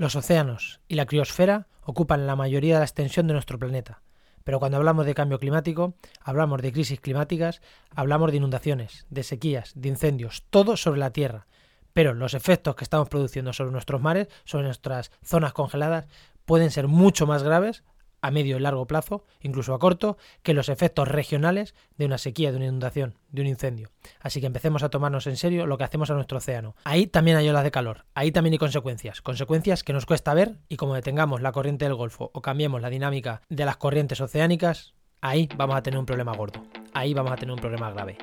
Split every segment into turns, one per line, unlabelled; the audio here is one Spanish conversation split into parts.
Los océanos y la criosfera ocupan la mayoría de la extensión de nuestro planeta. Pero cuando hablamos de cambio climático, hablamos de crisis climáticas, hablamos de inundaciones, de sequías, de incendios, todo sobre la Tierra. Pero los efectos que estamos produciendo sobre nuestros mares, sobre nuestras zonas congeladas, pueden ser mucho más graves a medio y largo plazo, incluso a corto, que los efectos regionales de una sequía, de una inundación, de un incendio. Así que empecemos a tomarnos en serio lo que hacemos a nuestro océano. Ahí también hay olas de calor, ahí también hay consecuencias, consecuencias que nos cuesta ver y como detengamos la corriente del Golfo o cambiemos la dinámica de las corrientes oceánicas, ahí vamos a tener un problema gordo, ahí vamos a tener un problema grave.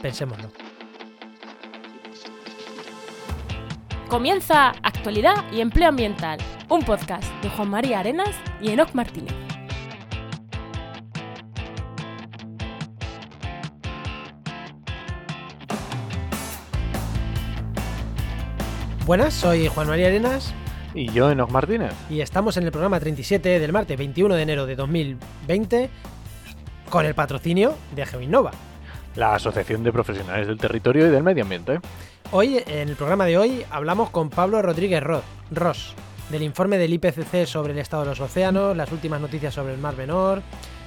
Pensémoslo.
Comienza Actualidad y Empleo Ambiental, un podcast de Juan María Arenas y Enoc Martínez.
Buenas, soy Juan María Arenas
Y yo, Enoch Martínez.
y estamos en el programa 37 del martes 21 de enero de 2020 con el patrocinio de GeoInnova.
La Asociación de Profesionales del Territorio y del Medio Ambiente.
Hoy, en el programa de hoy, hablamos con Pablo Rodríguez Ro- Ross, del informe del IPCC sobre el estado de los océanos, las últimas noticias sobre el Mar Menor,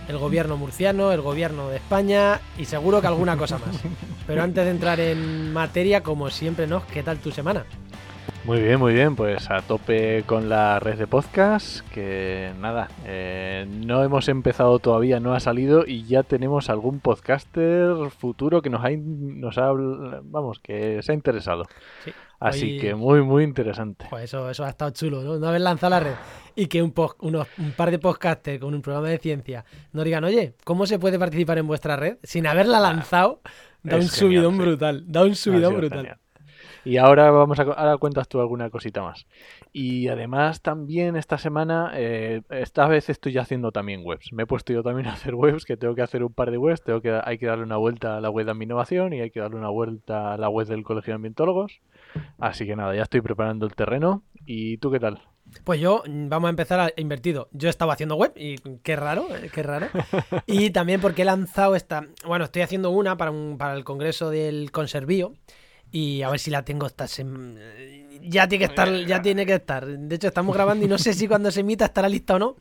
el gobierno murciano, el gobierno de España y seguro que alguna cosa más. Pero antes de entrar en materia, como siempre, ¿no? ¿Qué tal tu semana?
Muy bien, muy bien. Pues a tope con la red de podcast. Que nada, eh, no hemos empezado todavía, no ha salido y ya tenemos algún podcaster futuro que nos ha, nos ha vamos, que se ha interesado.
Sí,
Así
hoy-
que muy, muy interesante.
Pues eso, eso ha estado chulo, ¿no? No haber lanzado la red y que un, unos, un par de podcasters con un programa de ciencia nos digan, oye, ¿cómo se puede participar en vuestra red? Sin haberla lanzado, da
es
un
genial,
subidón
sí.
brutal, da un subidón brutal.
genial. Y ahora vamos a ahora cuentas tú alguna cosita más. Y además también esta semana, eh, esta vez estoy haciendo también webs. Me he puesto yo también a hacer webs, que tengo que hacer un par de webs. Tengo que, hay que darle una vuelta a la web de mi innovación y hay que darle una vuelta a la web del Colegio de Ambientólogos. Así que nada, ya estoy preparando el terreno. ¿Y tú qué tal?
Pues yo, vamos a empezar a invertido. Yo estaba haciendo web y qué raro, eh, qué raro. Y también porque he lanzado esta. Bueno, estoy haciendo una para, un, para el congreso del Conservío. Y a ver si la tengo esta semana. Ya tiene que estar, ya tiene que estar. De hecho, estamos grabando y no sé si cuando se emita estará lista o no.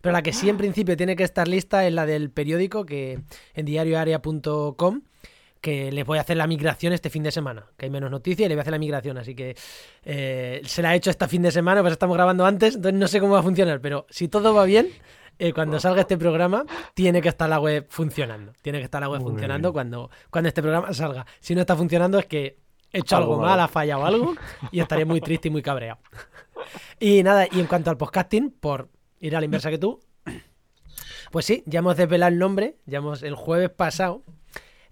Pero la que sí en principio tiene que estar lista es la del periódico que en diarioarea.com que les voy a hacer la migración este fin de semana, que hay menos noticias y le voy a hacer la migración, así que eh, se la he hecho este fin de semana, pues estamos grabando antes, entonces no sé cómo va a funcionar, pero si todo va bien, eh, cuando salga este programa, tiene que estar la web funcionando, tiene que estar la web
Muy
funcionando
bien.
cuando, cuando este programa salga. Si no está funcionando es que hecho
Algo
mal, ha fallado algo y estaré muy triste y muy cabreado. Y nada, y en cuanto al podcasting, por ir a la inversa que tú, pues sí, ya hemos desvelado el nombre, ya hemos, el jueves pasado,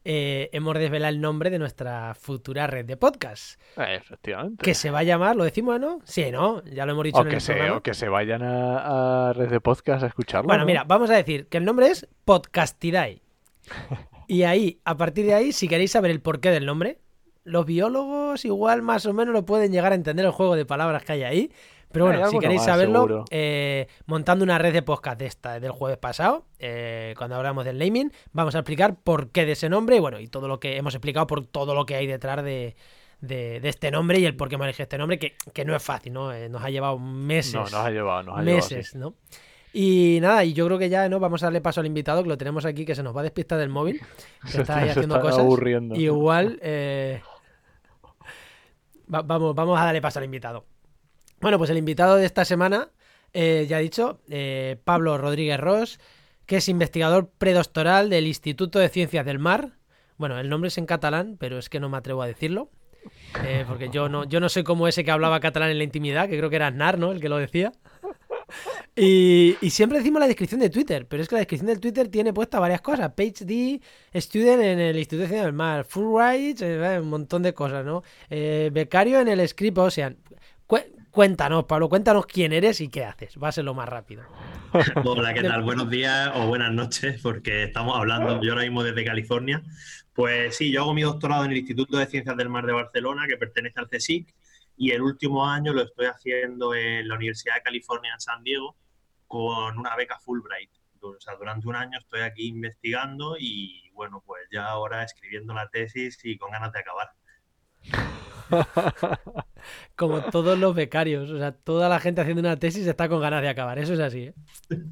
eh, hemos desvelado el nombre de nuestra futura red de podcast,
Eh, efectivamente.
que se va a llamar, ¿lo decimos, no? Sí, ¿no? Ya lo hemos dicho
o,
en
que
el
se,
programa.
o que se vayan a, a red de podcast a escucharlo.
Bueno,
¿no?
mira, vamos a decir que el nombre es Podcastidae. Y ahí, a partir de ahí, si queréis saber el porqué del nombre, los biólogos igual más o menos lo pueden llegar a entender el juego de palabras que hay ahí. Pero
Hay
bueno, si queréis
más,
saberlo, eh, montando una red de podcast de esta del jueves pasado, eh, cuando hablamos del naming, vamos a explicar por qué de ese nombre y bueno, y todo lo que hemos explicado por todo lo que hay detrás de, de- de este nombre y el por qué elegido este nombre, que, que no es fácil, ¿no? Eh, nos ha llevado meses
No, nos ha llevado, nos ha llevado. sí.
meses, ¿no? Y nada, y yo creo que ya no vamos a darle paso al invitado, que lo tenemos aquí, que se nos va a despistar del móvil, que
Se
está ahí haciendo
está
cosas.
aburriendo.
Y igual eh, va- vamos, vamos a darle paso al invitado. Bueno, pues el invitado de esta semana, eh, ya he dicho, eh, Pablo Rodríguez Ross, que es investigador predoctoral del Instituto de Ciencias del Mar. Bueno, el nombre es en catalán, pero es que no me atrevo a decirlo. eh, porque yo no, yo no soy como ese que hablaba catalán en la intimidad, que creo que era Aznar, ¿no? El que lo decía. Y, y siempre decimos la descripción de Twitter, pero es que la descripción del Twitter tiene puesta varias cosas. PhD, student en el Instituto de Ciencias del Mar, full rights, eh, un montón de cosas, ¿no? Eh, becario en el Script Ocean. Cu- cuéntanos, Pablo, cuéntanos quién eres y qué haces. Va a ser lo más rápido.
Hola, ¿qué tal? Buenos días o buenas noches, porque estamos hablando yo ahora mismo desde California. Pues sí, yo hago mi doctorado en el Instituto de Ciencias del Mar de Barcelona, que pertenece al CSIC, y el último año lo estoy haciendo en la Universidad de California en San Diego con una beca Fulbright. O sea, durante un año estoy aquí investigando y bueno, pues ya ahora escribiendo la tesis y con ganas de acabar.
Como todos los becarios. O sea, toda la gente haciendo una tesis está con ganas de acabar. Eso es así, ¿eh?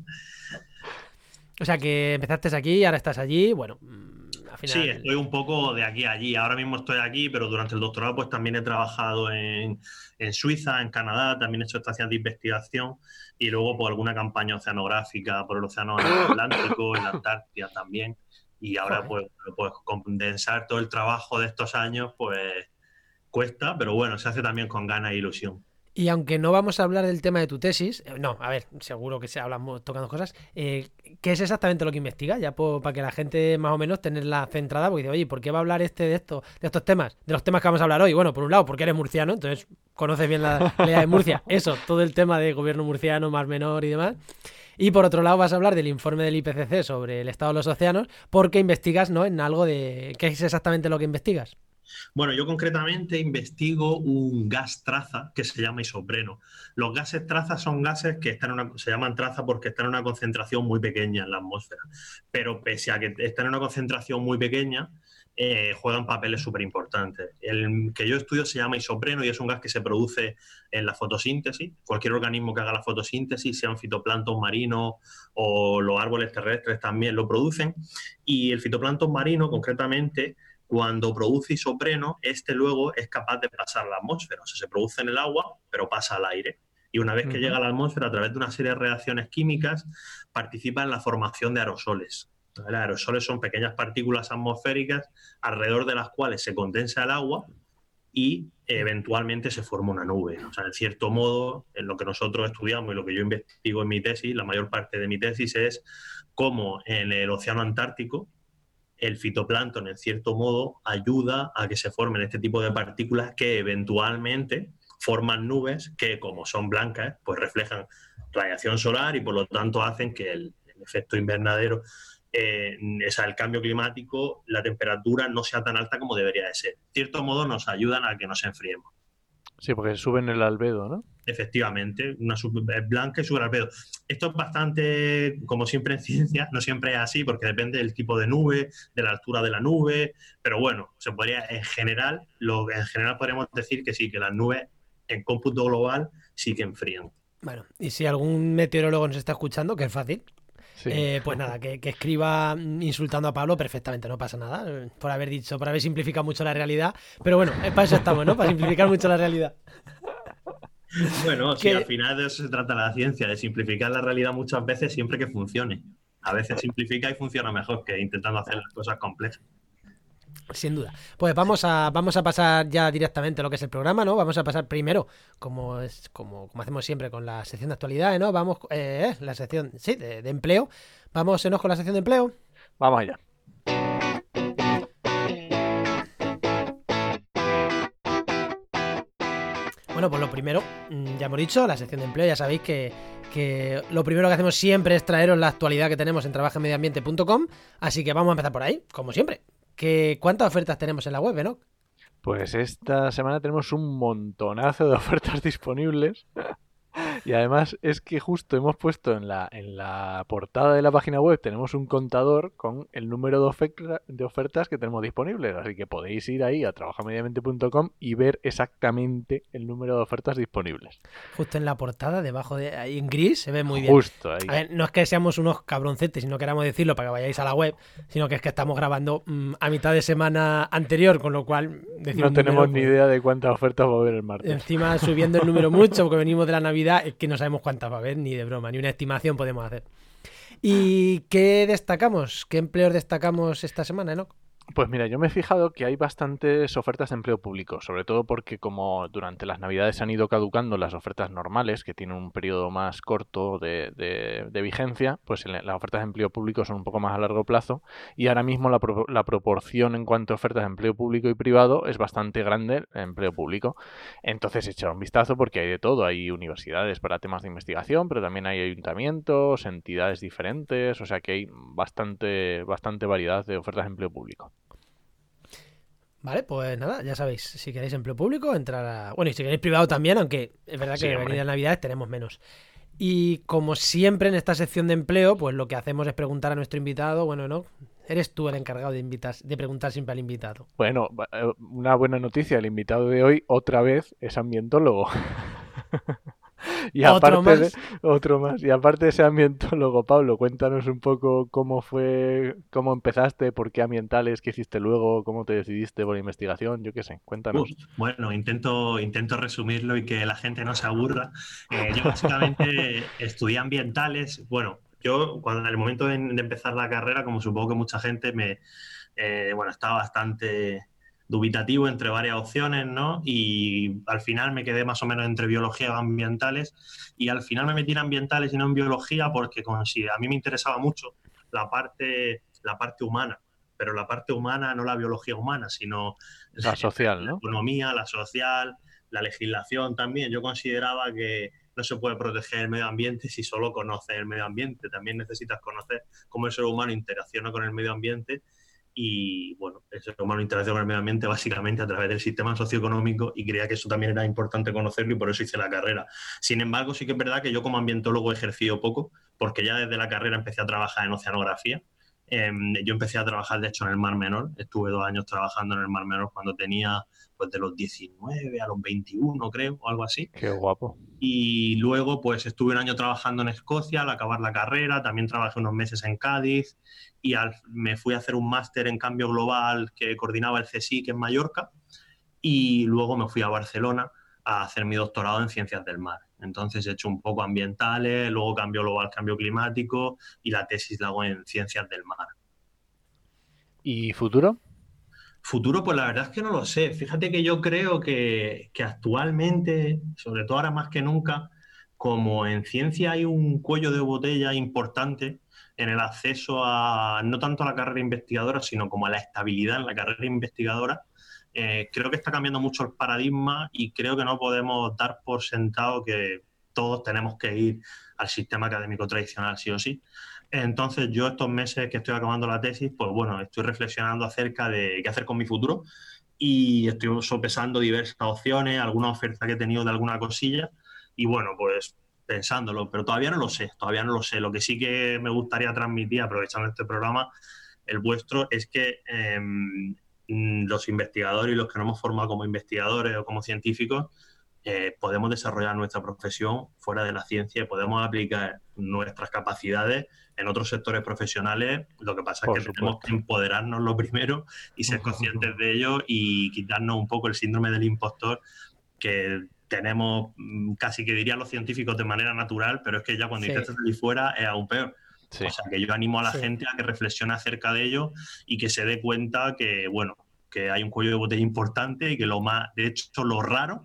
O sea, que empezaste aquí, ahora estás allí. Bueno, mm, al final.
Sí, estoy un poco de aquí a allí. Ahora mismo estoy aquí, pero durante el doctorado pues también he trabajado en, en Suiza, en Canadá, también he hecho estaciones de investigación y luego por alguna campaña oceanográfica por el Océano Atlántico, en la Antártida también. Y ahora pues, pues condensar todo el trabajo de estos años pues cuesta, pero bueno, se hace también con ganas e ilusión.
Y aunque no vamos a hablar del tema de tu tesis, eh, no, a ver, seguro que se hablan tocando cosas, eh, ¿qué es exactamente lo que investiga? Ya para que la gente más o menos tenerla centrada, porque dice, oye, ¿por qué va a hablar este de esto, de estos temas? De los temas que vamos a hablar hoy. Bueno, por un lado, porque eres murciano, entonces conoces bien la ley de Murcia. Eso, todo el tema de gobierno murciano, más menor y demás. Y por otro lado vas a hablar del informe del IPCC sobre el estado de los océanos, porque investigas, ¿no? En algo de... ¿Qué es exactamente lo que investigas?
Bueno, yo concretamente investigo un gas traza que se llama isopreno. Los gases traza son gases que están una, se llaman traza porque están en una concentración muy pequeña en la atmósfera. Pero pese a que están en una concentración muy pequeña, eh, juegan papeles súper importantes. El que yo estudio se llama isopreno y es un gas que se produce en la fotosíntesis. Cualquier organismo que haga la fotosíntesis, sean fitoplancton marinos o los árboles terrestres también lo producen. Y el fitoplancton marino, concretamente, cuando produce isopreno, este luego es capaz de pasar la atmósfera. O sea, se produce en el agua, pero pasa al aire. Y una vez que llega a la atmósfera, a través de una serie de reacciones químicas, participa en la formación de aerosoles. Los aerosoles son pequeñas partículas atmosféricas alrededor de las cuales se condensa el agua y eventualmente se forma una nube. O sea, en cierto modo, en lo que nosotros estudiamos y lo que yo investigo en mi tesis, la mayor parte de mi tesis es cómo en el océano Antártico el fitoplancton, en cierto modo, ayuda a que se formen este tipo de partículas que eventualmente forman nubes que, como son blancas, pues reflejan radiación solar y por lo tanto hacen que el, efecto invernadero, eh, el cambio climático, la temperatura no sea tan alta como debería de ser. En cierto modo nos ayudan a que nos enfriemos.
Sí, porque suben el albedo, ¿no?
Efectivamente, una sub blanca y sube el albedo. Esto es bastante, como siempre en ciencia, no siempre es así, porque depende del tipo de nube, de la altura de la nube, pero bueno, se podría, en general, lo, en general podríamos decir que sí, que las nubes en cómputo global sí que enfrían.
Bueno, y si algún meteorólogo nos está escuchando, que es fácil, eh, pues nada, que, escriba insultando a Pablo perfectamente, no pasa nada, eh, por haber dicho, por haber simplificado mucho la realidad. Pero bueno, para eso estamos, ¿no? Para simplificar mucho la realidad.
Bueno, sí, al final de eso se trata la ciencia, de simplificar la realidad muchas veces siempre que funcione. A veces simplifica y funciona mejor que intentando hacer las cosas complejas.
Sin duda. Pues vamos a, vamos a pasar ya directamente a lo que es el programa, ¿no? Vamos a pasar primero, como es, como, como hacemos siempre con la sección de actualidad, ¿no? Vamos, eh, la sección, sí, de, empleo. Vamos, ¿no? con la sección de empleo.
Vamos allá.
Bueno, pues lo primero, mm, ya hemos dicho, la sección de empleo, ya sabéis que, que lo primero que hacemos siempre es traeros la actualidad que tenemos en trabajenmedioambiente.com, así que vamos a empezar por ahí, como siempre. ¿Cuántas ofertas tenemos en la web, no?
Pues esta semana tenemos un montonazo de ofertas disponibles. Y además es que justo hemos puesto en la, en la portada de la página web, tenemos un contador con el número de, de ofertas que tenemos disponibles. Así que podéis ir ahí a trabajamediamente.com y ver exactamente el número de ofertas disponibles.
Justo en la portada, debajo de ahí en gris, se ve muy bien.
Justo ahí.
A ver, no es que seamos unos cabroncetes y no queramos decirlo para que vayáis a la web, sino que es que estamos grabando mm, a mitad de semana anterior, con lo cual...
No tenemos ni idea de cuántas ofertas va a haber el martes.
Encima subiendo el número mucho, porque venimos de la Navidad que no sabemos cuántas va a haber, ni de broma, ni una estimación podemos hacer. ¿Y qué destacamos? ¿Qué empleos destacamos esta semana, Enoch?
Pues mira, yo me he fijado que hay bastantes ofertas de empleo público, sobre todo porque como durante las navidades han ido caducando las ofertas normales, que tienen un periodo más corto de, de, vigencia, pues las ofertas de empleo público son un poco más a largo plazo y ahora mismo la, la, proporción en cuanto a ofertas de empleo público y privado es bastante grande en empleo público. Entonces echar un vistazo porque hay de todo, hay universidades para temas de investigación, pero también hay ayuntamientos, entidades diferentes, o sea que hay bastante, bastante variedad de ofertas de empleo público.
Vale, pues nada, ya sabéis, si queréis empleo público, entrar a... Bueno, y si queréis privado también, aunque es verdad que venir a Navidades tenemos menos. Y como siempre en esta sección de empleo, pues lo que hacemos es preguntar a nuestro invitado, bueno, ¿no? Eres tú el encargado de, invitar, de preguntar siempre al invitado.
Bueno, eh, una buena noticia. El invitado de hoy, otra vez, es ambientólogo. y aparte ¿Otro más? otro más. Y aparte de ese ambientólogo, Pablo, cuéntanos un poco cómo fue, cómo empezaste, por qué ambientales, qué hiciste luego, cómo te decidiste por investigación, yo qué sé, cuéntanos.
bueno, intento, intento resumirlo y que la gente no se aburra. Eh, yo básicamente estudié ambientales, bueno, yo cuando en el momento de, empezar la carrera, como supongo que mucha gente me, eh, bueno, estaba bastante dubitativo entre varias opciones, ¿no? Y al final me quedé más o menos entre biología y ambientales y al final me metí en ambientales y no en biología porque a mí me interesaba mucho la parte, la parte humana, pero la parte humana no la biología humana, sino
la social,
¿no? La economía, la social, la legislación también. Yo consideraba que no se puede proteger el medio ambiente si solo conoces el medio ambiente. También necesitas conocer cómo el ser humano interacciona con el medio ambiente y bueno, el ser humano interacciona con el medio ambiente básicamente a través del sistema socioeconómico y creía que eso también era importante conocerlo y por eso hice la carrera. Sin embargo, sí que es verdad que yo como ambientólogo he ejercido poco porque ya desde la carrera empecé a trabajar en oceanografía. Em, yo empecé a trabajar, de hecho, en el Mar Menor. Estuve dos años trabajando en el Mar Menor cuando tenía pues de los 19 a los 21, creo, o algo así.
Qué guapo.
Y luego, pues estuve un año trabajando en Escocia al acabar la carrera, también trabajé unos meses en Cádiz y me fui a hacer un máster en cambio global que coordinaba el CSIC en Mallorca y luego me fui a Barcelona a hacer mi doctorado en ciencias del mar. Entonces he hecho un poco ambientales, luego cambio global, cambio climático y la tesis la hago en ciencias del mar.
¿Y futuro?
Futuro, pues la verdad es que no lo sé. Fíjate que yo creo que, actualmente, sobre todo ahora más que nunca, como en ciencia hay un cuello de botella importante en el acceso a no tanto a la carrera investigadora, sino como a la estabilidad en la carrera investigadora, eh, creo que está cambiando mucho el paradigma y creo que no podemos dar por sentado que todos tenemos que ir al sistema académico tradicional, sí o sí. Entonces yo estos meses que estoy acabando la tesis, pues bueno, estoy reflexionando acerca de qué hacer con mi futuro y estoy sopesando diversas opciones, alguna oferta que he tenido de alguna cosilla y bueno, pues pensándolo, pero todavía no lo sé, todavía no lo sé. Lo que sí que me gustaría transmitir, aprovechando este programa, el vuestro, es que em, los investigadores y los que nos hemos formado como investigadores o como científicos, eh, podemos desarrollar nuestra profesión fuera de la ciencia y podemos aplicar nuestras capacidades en otros sectores profesionales. Lo que pasa es que tenemos que empoderarnos lo primero y ser conscientes de ello y quitarnos un poco el síndrome del impostor que tenemos mm, casi que dirían los científicos de manera natural, pero es que ya cuando intentas salir fuera es aún peor. O sea, que yo animo a la gente a que reflexione acerca de ello y que se dé cuenta que, bueno, que hay un cuello de botella importante y que lo más, de hecho, lo raro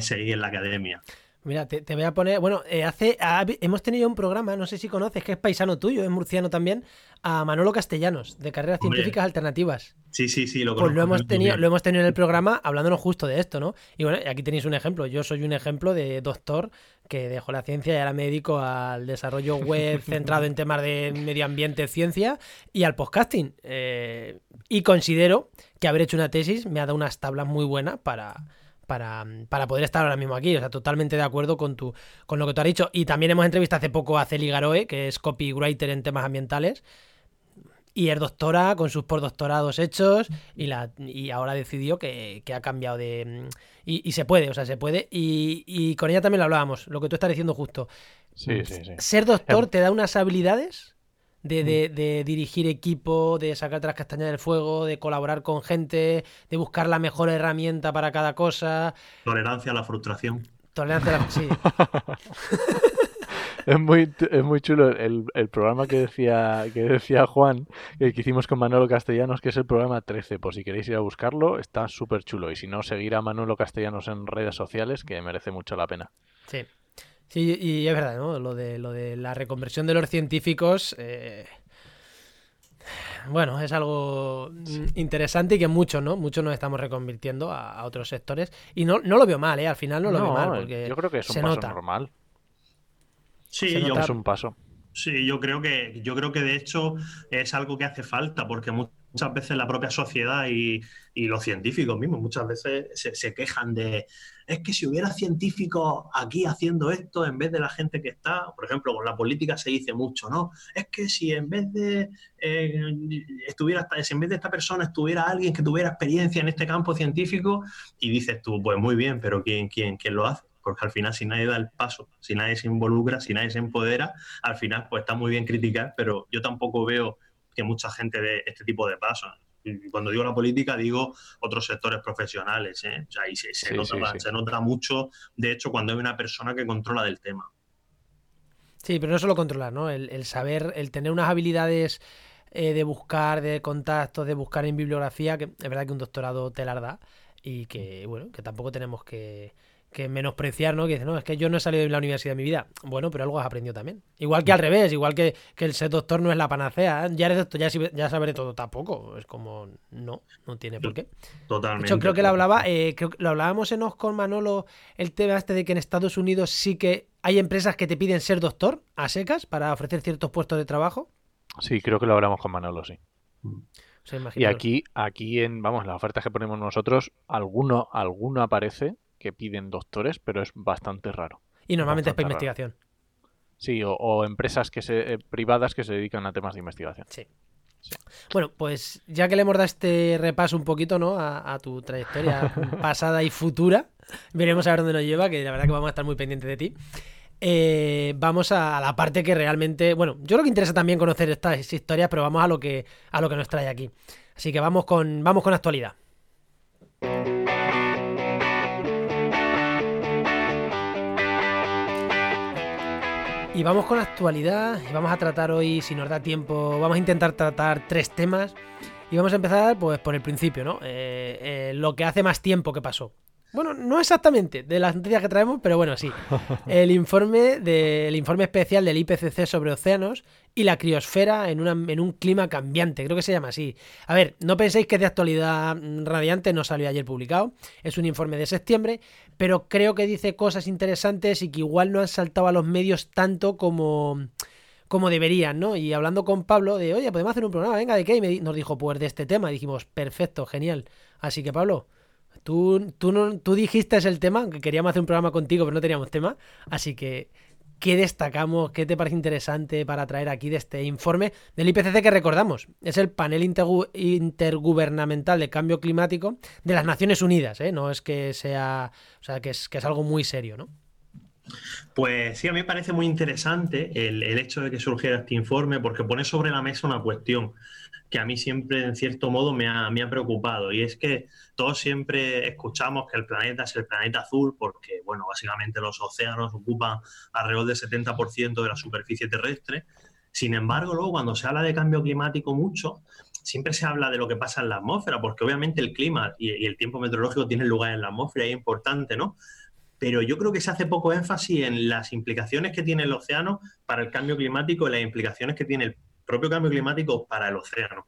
seguir en la academia.
Mira, te, voy a poner. Bueno, eh, hace hemos tenido un programa, no sé si conoces, que es paisano tuyo, es murciano también, a Manolo Castellanos, de Carreras Científicas Alternativas.
Sí, sí, sí, lo
Pues lo hemos, tenido, lo hemos tenido en el programa hablándonos justo de esto, ¿no? Y bueno, aquí tenéis un ejemplo. Yo soy un ejemplo de doctor que dejó la ciencia y ahora me dedico al desarrollo web centrado en temas de medio ambiente, ciencia y al podcasting. Eh, y considero que haber hecho una tesis me ha dado unas tablas muy buenas para para, para, poder estar ahora mismo aquí. O sea, totalmente de acuerdo con, tu, con lo que tú has dicho. Y también hemos entrevistado hace poco a Celi Garoe, que es copywriter en temas ambientales. Y es doctora con sus postdoctorados hechos y, la, y ahora decidió que, que ha cambiado de... Y, y, se puede, o sea, se puede. Y, y, con ella también lo hablábamos, lo que tú estás diciendo justo.
Sí, sí, sí.
Ser doctor te da unas habilidades de, de, de, dirigir equipo, de sacar las castañas del fuego, de colaborar con gente, de buscar la mejor herramienta para cada cosa.
Tolerancia a la frustración.
Tolerancia a la sí.
es muy, es muy chulo el, el, programa que decía, que decía Juan, que hicimos con Manolo Castellanos, que es el programa 13. Por si queréis ir a buscarlo, está súper chulo. Y si no, seguir a Manolo Castellanos en redes sociales, que merece mucho la pena.
Sí. Sí, y es verdad, ¿no? Lo de, lo de la reconversión de los científicos. Eh, bueno, es algo interesante y que muchos, ¿no? Muchos nos estamos reconvirtiendo a, otros sectores. Y no, no, lo veo mal, ¿eh? Al final no lo veo mal. Porque
yo creo que es un paso normal.
Sí,
es un paso.
Sí, yo creo que, yo creo que de hecho es algo que hace falta, porque muchas muchas veces la propia sociedad y, los científicos mismos muchas veces se, quejan de es que si hubiera científicos aquí haciendo esto en vez de la gente que está, por ejemplo, con la política se dice mucho, ¿no? Es que si en vez de eh, estuviera, en vez de esta persona estuviera alguien que tuviera experiencia en este campo científico, y dices tú, pues muy bien, pero ¿quién, quién, quién lo hace? porque al final si nadie da el paso, si nadie se involucra, si nadie se empodera, al final pues está muy bien criticar, pero yo tampoco veo que mucha gente dé este tipo de pasos. cuando digo la política, digo otros sectores profesionales. ¿eh? O sea, y se, nota, mucho, de hecho, cuando hay una persona que controla del tema.
Sí, pero no solo controlar, ¿no? El, saber, el tener unas habilidades eh, de buscar, de contactos, de buscar en bibliografía, que es verdad que un doctorado te la da y que, bueno, que tampoco tenemos que, que menospreciar, ¿no? Que dice, no, es que yo no he salido de la universidad en mi vida. Bueno, pero algo has aprendido también. Igual que al revés, igual que, el ser doctor no es la panacea. ¿eh? Ya eres doctor, ya, ya sabré todo tampoco. Es como, no, no tiene por qué.
Totalmente.
Yo creo que lo hablaba, eh, creo que lo hablábamos en Os con Manolo, el tema este de que en Estados Unidos sí que hay empresas que te piden ser doctor a secas para ofrecer ciertos puestos de trabajo.
Sí, creo que lo hablamos con Manolo, sí. y aquí, aquí en, vamos, las ofertas que ponemos nosotros, alguno, alguno aparece que piden doctores, pero es bastante raro.
Y normalmente es para investigación.
Sí, o, empresas que se, eh, privadas que se dedican a temas de investigación.
Sí. Bueno, pues ya que le hemos dado este repaso un poquito ¿no? a, tu trayectoria pasada y futura, veremos a ver dónde nos lleva, que la verdad que vamos a estar muy pendientes de ti. Eh, vamos a la parte que realmente, bueno, yo creo que interesa también conocer estas historias, pero vamos a lo que a lo que nos trae aquí. Así que vamos con vamos con actualidad. Y vamos con la actualidad y vamos a tratar hoy, si nos da tiempo, vamos a intentar tratar tres temas y vamos a empezar pues por el principio, ¿no? Eh, eh, lo que hace más tiempo que pasó. Bueno, no exactamente de las noticias que traemos, pero bueno, sí. El informe, del informe especial del IPCC sobre océanos y la criosfera en, en un clima cambiante, creo que se llama así. A ver, no penséis que es de actualidad radiante, no salió ayer publicado, es un informe de septiembre, pero creo que dice cosas interesantes y que igual no han saltado a los medios tanto como como deberían, ¿no? Y hablando con Pablo de, oye, podemos hacer un programa, venga, ¿de qué? Y nos dijo, pues de este tema. Dijimos, perfecto, genial. Así que, Pablo, Tú, tú, no, tú dijiste el tema, que queríamos hacer un programa contigo, pero no teníamos tema. Así que, ¿qué destacamos? ¿Qué te parece interesante para traer aquí de este informe del IPCC que recordamos? Es el panel intergubernamental de cambio climático de las Naciones Unidas, ¿eh? No es que sea, o sea, que es, que es algo muy serio, ¿no?
Pues sí, a mí me parece muy interesante el, el, hecho de que surgiera este informe porque pone sobre la mesa una cuestión que a mí siempre, en cierto modo, me ha, preocupado. Y es que todos siempre escuchamos que el planeta es el planeta azul porque, bueno, básicamente los océanos ocupan alrededor del 70% de la superficie terrestre. Sin embargo, luego cuando se habla de cambio climático mucho, siempre se habla de lo que pasa en la atmósfera, porque obviamente el clima y, y el tiempo meteorológico tienen lugar en la atmósfera y es importante, ¿no? pero yo creo que se hace poco énfasis en las implicaciones que tiene el océano para el cambio climático y las implicaciones que tiene el propio cambio climático para el océano.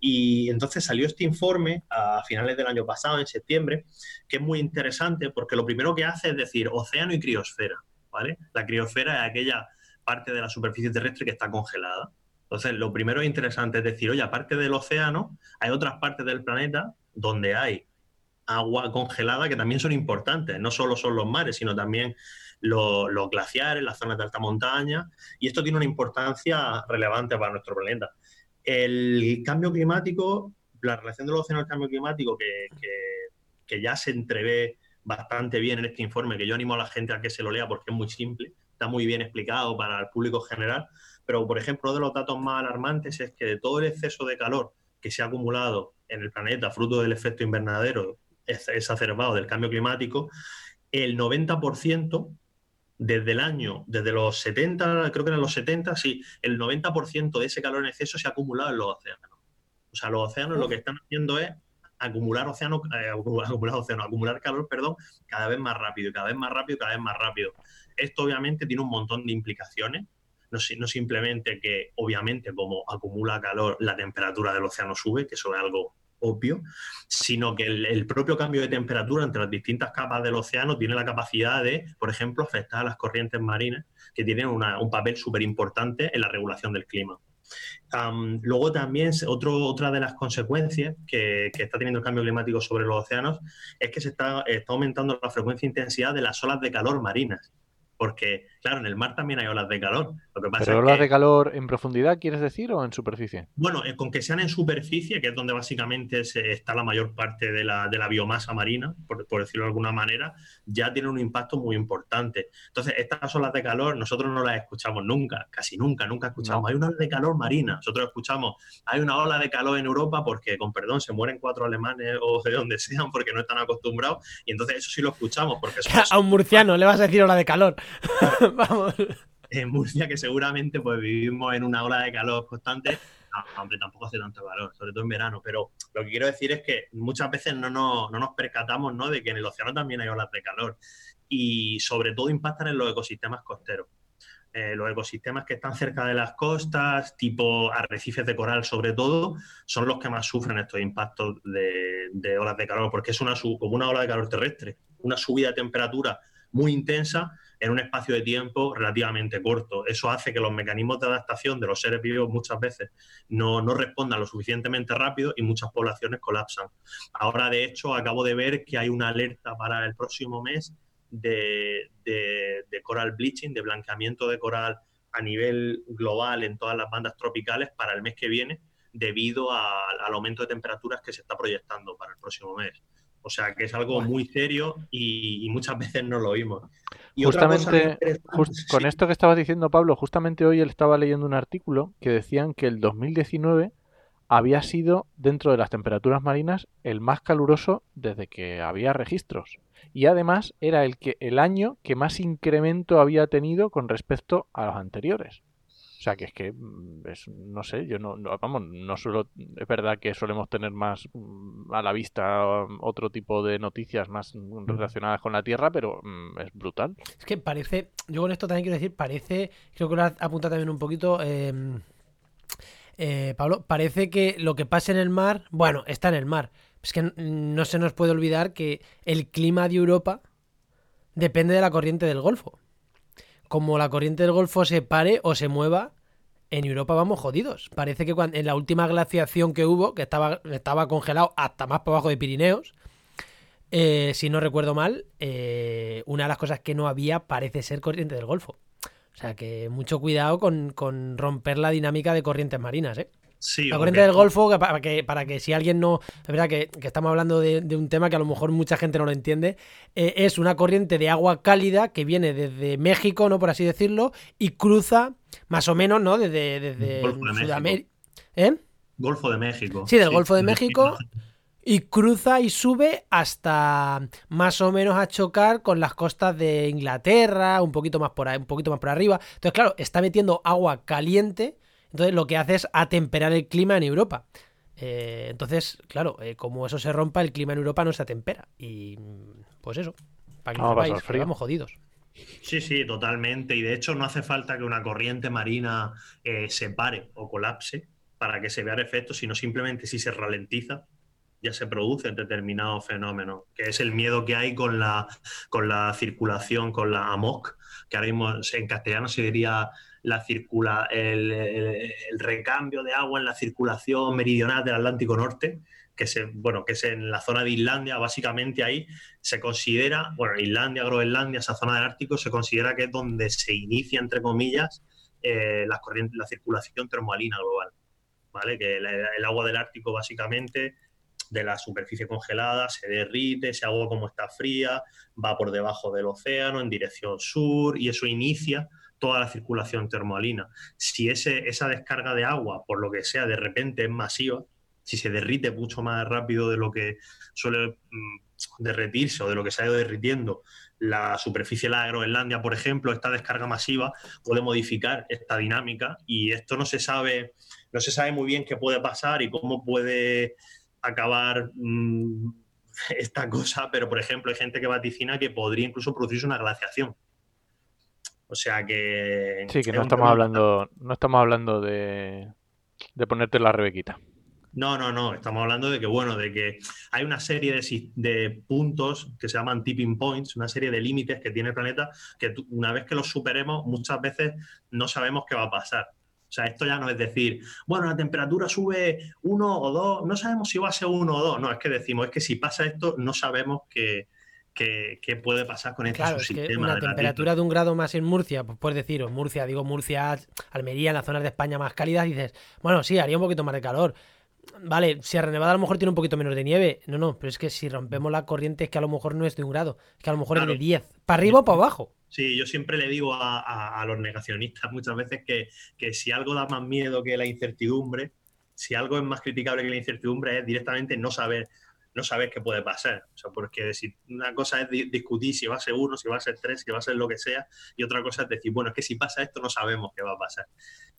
Y entonces salió este informe a finales del año pasado, en septiembre, que es muy interesante porque lo primero que hace es decir océano y criosfera. ¿vale? La criosfera es aquella parte de la superficie terrestre que está congelada. Entonces, lo primero es interesante es decir, oye, aparte del océano, hay otras partes del planeta donde hay agua congelada que también son importantes. No solo son los mares, sino también los, glaciares, las zonas de alta montaña, y esto tiene una importancia relevante para nuestro planeta. El cambio climático, la relación de los océanos el cambio climático, que, que, ya se entrevé bastante bien en este informe, que yo animo a la gente a que se lo lea porque es muy simple, está muy bien explicado para el público general, pero por ejemplo, uno de los datos más alarmantes es que de todo el exceso de calor que se ha acumulado en el planeta, fruto del efecto invernadero exacerbado del cambio climático, el 90% desde el año, desde los 70, creo que eran los 70, sí, el 90% de ese calor en exceso se ha acumulado en los océanos. O sea, los océanos lo que están haciendo es acumular océano, eh, acumular océano, acumular calor, perdón, cada vez más rápido, cada vez más rápido, cada vez más rápido. Esto obviamente tiene un montón de implicaciones, no, no simplemente que obviamente como acumula calor la temperatura del océano sube, que eso es algo obvio, sino que el, propio cambio de temperatura entre las distintas capas del océano tiene la capacidad de, por ejemplo, afectar a las corrientes marinas, que tienen un papel súper importante en la regulación del clima. luego también otro, otra de las consecuencias que, está teniendo el cambio climático sobre los océanos es que se está, está aumentando la frecuencia e intensidad de las olas de calor marinas porque, claro, en el mar también hay olas de calor. Lo que pasa
¿Pero olas de calor en profundidad, quieres decir, o en superficie?
Bueno, eh, con que sean en superficie, que es donde básicamente está la mayor parte de la, biomasa marina, por, decirlo de alguna manera, ya tiene un impacto muy importante. Entonces, estas olas de calor nosotros no las escuchamos nunca, casi nunca, nunca escuchamos. Hay una ola de calor marina. Nosotros escuchamos, hay una ola de calor en Europa porque, con perdón, se mueren cuatro alemanes o de donde sean porque no están acostumbrados. Y entonces eso sí lo escuchamos. porque
A un murciano le vas a decir ola de calor. Vamos.
En Murcia, que seguramente pues vivimos en una ola de calor constante, aunque tampoco hace tanto calor, sobre todo en verano, pero lo que quiero decir es que muchas veces no nos, no nos percatamos ¿no? de que en el océano también hay olas de calor y sobre todo impactan en los ecosistemas costeros. Eh, los ecosistemas que están cerca de las costas, tipo arrecifes de coral sobre todo, son los que más sufren estos impactos de, de olas de calor, porque es una, como una ola de calor terrestre, una subida de temperatura muy intensa en un espacio de tiempo relativamente corto. Eso hace que los mecanismos de adaptación de los seres vivos muchas veces no, respondan lo suficientemente rápido y muchas poblaciones colapsan. Ahora, de hecho, acabo de ver que hay una alerta para el próximo mes de, coral bleaching, de blanqueamiento de coral a nivel global en todas las bandas tropicales para el mes que viene, debido al aumento de temperaturas que se está proyectando para el próximo mes. O sea, que es algo muy serio y, muchas veces no lo oímos.
Y justamente, con esto que estabas diciendo, Pablo, justamente hoy él estaba leyendo un artículo que decían que el 2019 había sido, dentro de las temperaturas marinas, el más caluroso desde que había registros. Y además era el, que, el año que más incremento había tenido con respecto a los anteriores. O sea que es que, mm, no sé, yo no, vamos, no solo, es verdad que solemos tener más mm, a la vista um, otro tipo de noticias más relacionadas con la Tierra, pero mm, es brutal.
Es que parece, yo con esto también quiero decir, parece, creo que lo apunta también un poquito, em, eh, Pablo, parece que lo que pasa en el mar, bueno, está en el mar. Es que no se nos puede olvidar que el clima de Europa depende de la corriente del Golfo como la corriente del Golfo se pare o se mueva, en Europa vamos jodidos. Parece que en la última glaciación que hubo, que estaba, estaba congelado hasta más por abajo de Pirineos, eh, si no recuerdo mal, eh, una de las cosas que no había parece ser corriente del Golfo. O sea que mucho cuidado con, con romper la dinámica de corrientes marinas, ¿eh? La corriente del Golfo, para que, para que si alguien no. Es verdad que, estamos hablando de, un tema que a lo mejor mucha gente no lo entiende. Eh, es una corriente de agua cálida que viene desde México, ¿no? Por así decirlo, y cruza más o menos, ¿no? Desde, desde
Sudamérica. ¿Eh? Golfo de México.
Sí, del Golfo de México. Y cruza y sube hasta más o menos a chocar con las costas de Inglaterra, un poquito más por ahí, un poquito más por arriba. Entonces, claro, está metiendo agua caliente entonces lo que hace es atemperar el clima en Europa. Eh, entonces, claro, eh, como eso se rompa, el clima en Europa no se atempera. Y pues eso, para que no, sepáis, jodidos.
Sí, sí, totalmente. Y de hecho no hace falta que una corriente marina eh, se pare o colapse para que se vea el efecto, sino simplemente si se ralentiza, ya se produce determinado fenómeno, que es el miedo que hay con la, con la circulación, con la AMOC, que ahora mismo en castellano se diría la circula, el, recambio de agua en la circulación meridional del Atlántico Norte, que, se, bueno, que es en la zona de Islandia, básicamente ahí se considera, bueno, Islandia, Groenlandia, esa zona del Ártico, se considera que es donde se inicia, entre comillas, eh, la, la circulación termoalina global. ¿vale? Que el, agua del Ártico, básicamente, de la superficie congelada, se derrite, ese agua como está fría, va por debajo del océano en dirección sur y eso inicia toda la circulación termoalina. Si ese, esa descarga de agua, por lo que sea, de repente es masiva, si se derrite mucho más rápido de lo que suele mm, derretirse o de lo que se ha ido derritiendo la superficie de la Groenlandia, por ejemplo, esta descarga masiva puede modificar esta dinámica y esto no se sabe, no se sabe muy bien qué puede pasar y cómo puede acabar mm, esta cosa, pero por ejemplo hay gente que vaticina que podría incluso producirse una glaciación o sea que.
Sí, que no estamos hablando, no estamos hablando de, de ponerte la rebequita.
No, no, no. Estamos hablando de que, bueno, de que hay una serie de, de, puntos que se llaman tipping points, una serie de límites que tiene el planeta, que una vez que los superemos, muchas veces no sabemos qué va a pasar. O sea, esto ya no es decir, bueno, la temperatura sube uno o dos, no sabemos si va a ser uno o dos. No, es que decimos, es que si pasa esto, no sabemos qué, puede pasar con este
claro,
subsistema.
Es que una temperatura de un grado más en Murcia, pues puedes decir, o Murcia, digo Murcia, Almería, en las zonas de España más cálidas, dices, bueno, sí, haría un poquito más de calor. Vale, si a Nevada a lo mejor tiene un poquito menos de nieve. No, no, pero es que si rompemos la corriente es que a lo mejor no es de un grado, es que a lo mejor es de 10. ¿Para arriba o para abajo?
Sí, yo siempre le digo a, los negacionistas muchas veces que, que, si algo da más miedo que la incertidumbre, si algo es más criticable que la incertidumbre es directamente no saber no sabes qué puede pasar. O sea, porque si una cosa es discutir si va a ser uno, si va a ser tres, si va a ser lo que sea, y otra cosa es decir, bueno, es que si pasa esto no sabemos qué va a pasar.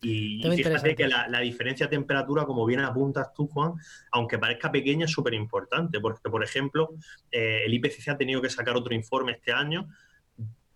Y, fíjate que la, diferencia de temperatura, como bien apuntas tú, Juan, aunque parezca pequeña, es súper importante, porque, por ejemplo, eh, el IPCC ha tenido que sacar otro informe este año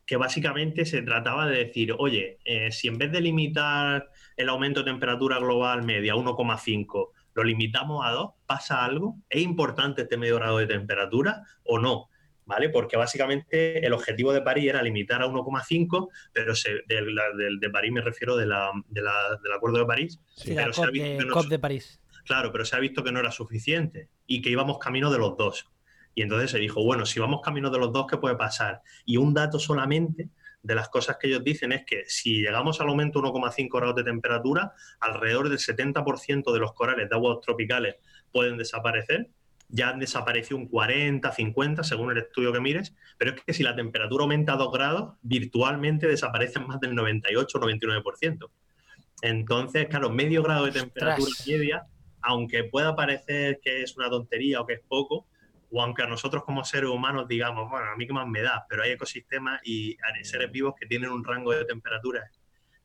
que básicamente se trataba de decir, oye, eh, si en vez de limitar el aumento de temperatura global media a 1,5, lo limitamos a 2, ¿pasa algo? ¿Es importante este medio grado de temperatura o no? ¿Vale? Porque básicamente el objetivo de París era limitar a 1,5, pero se, de, de, París me refiero de la, del Acuerdo de París.
Sí, pero COP, de, de París.
Claro, pero se ha visto que no era suficiente y que íbamos camino de los dos. Y entonces se dijo, bueno, si vamos camino de los dos, ¿qué puede pasar? Y un dato solamente de las cosas que ellos dicen es que si llegamos al aumento de 1,5 grados de temperatura, alrededor del 70% de los corales de aguas tropicales pueden desaparecer. Ya han desaparecido un 40, 50, según el estudio que mires, pero es que si la temperatura aumenta a 2 grados, virtualmente desaparecen más del 98 99%. Entonces, claro, medio grado de temperatura media, aunque pueda parecer que es una tontería o que es poco, o aunque a nosotros como seres humanos digamos, bueno, a mí que más me da, pero hay ecosistemas y seres vivos que tienen un rango de temperaturas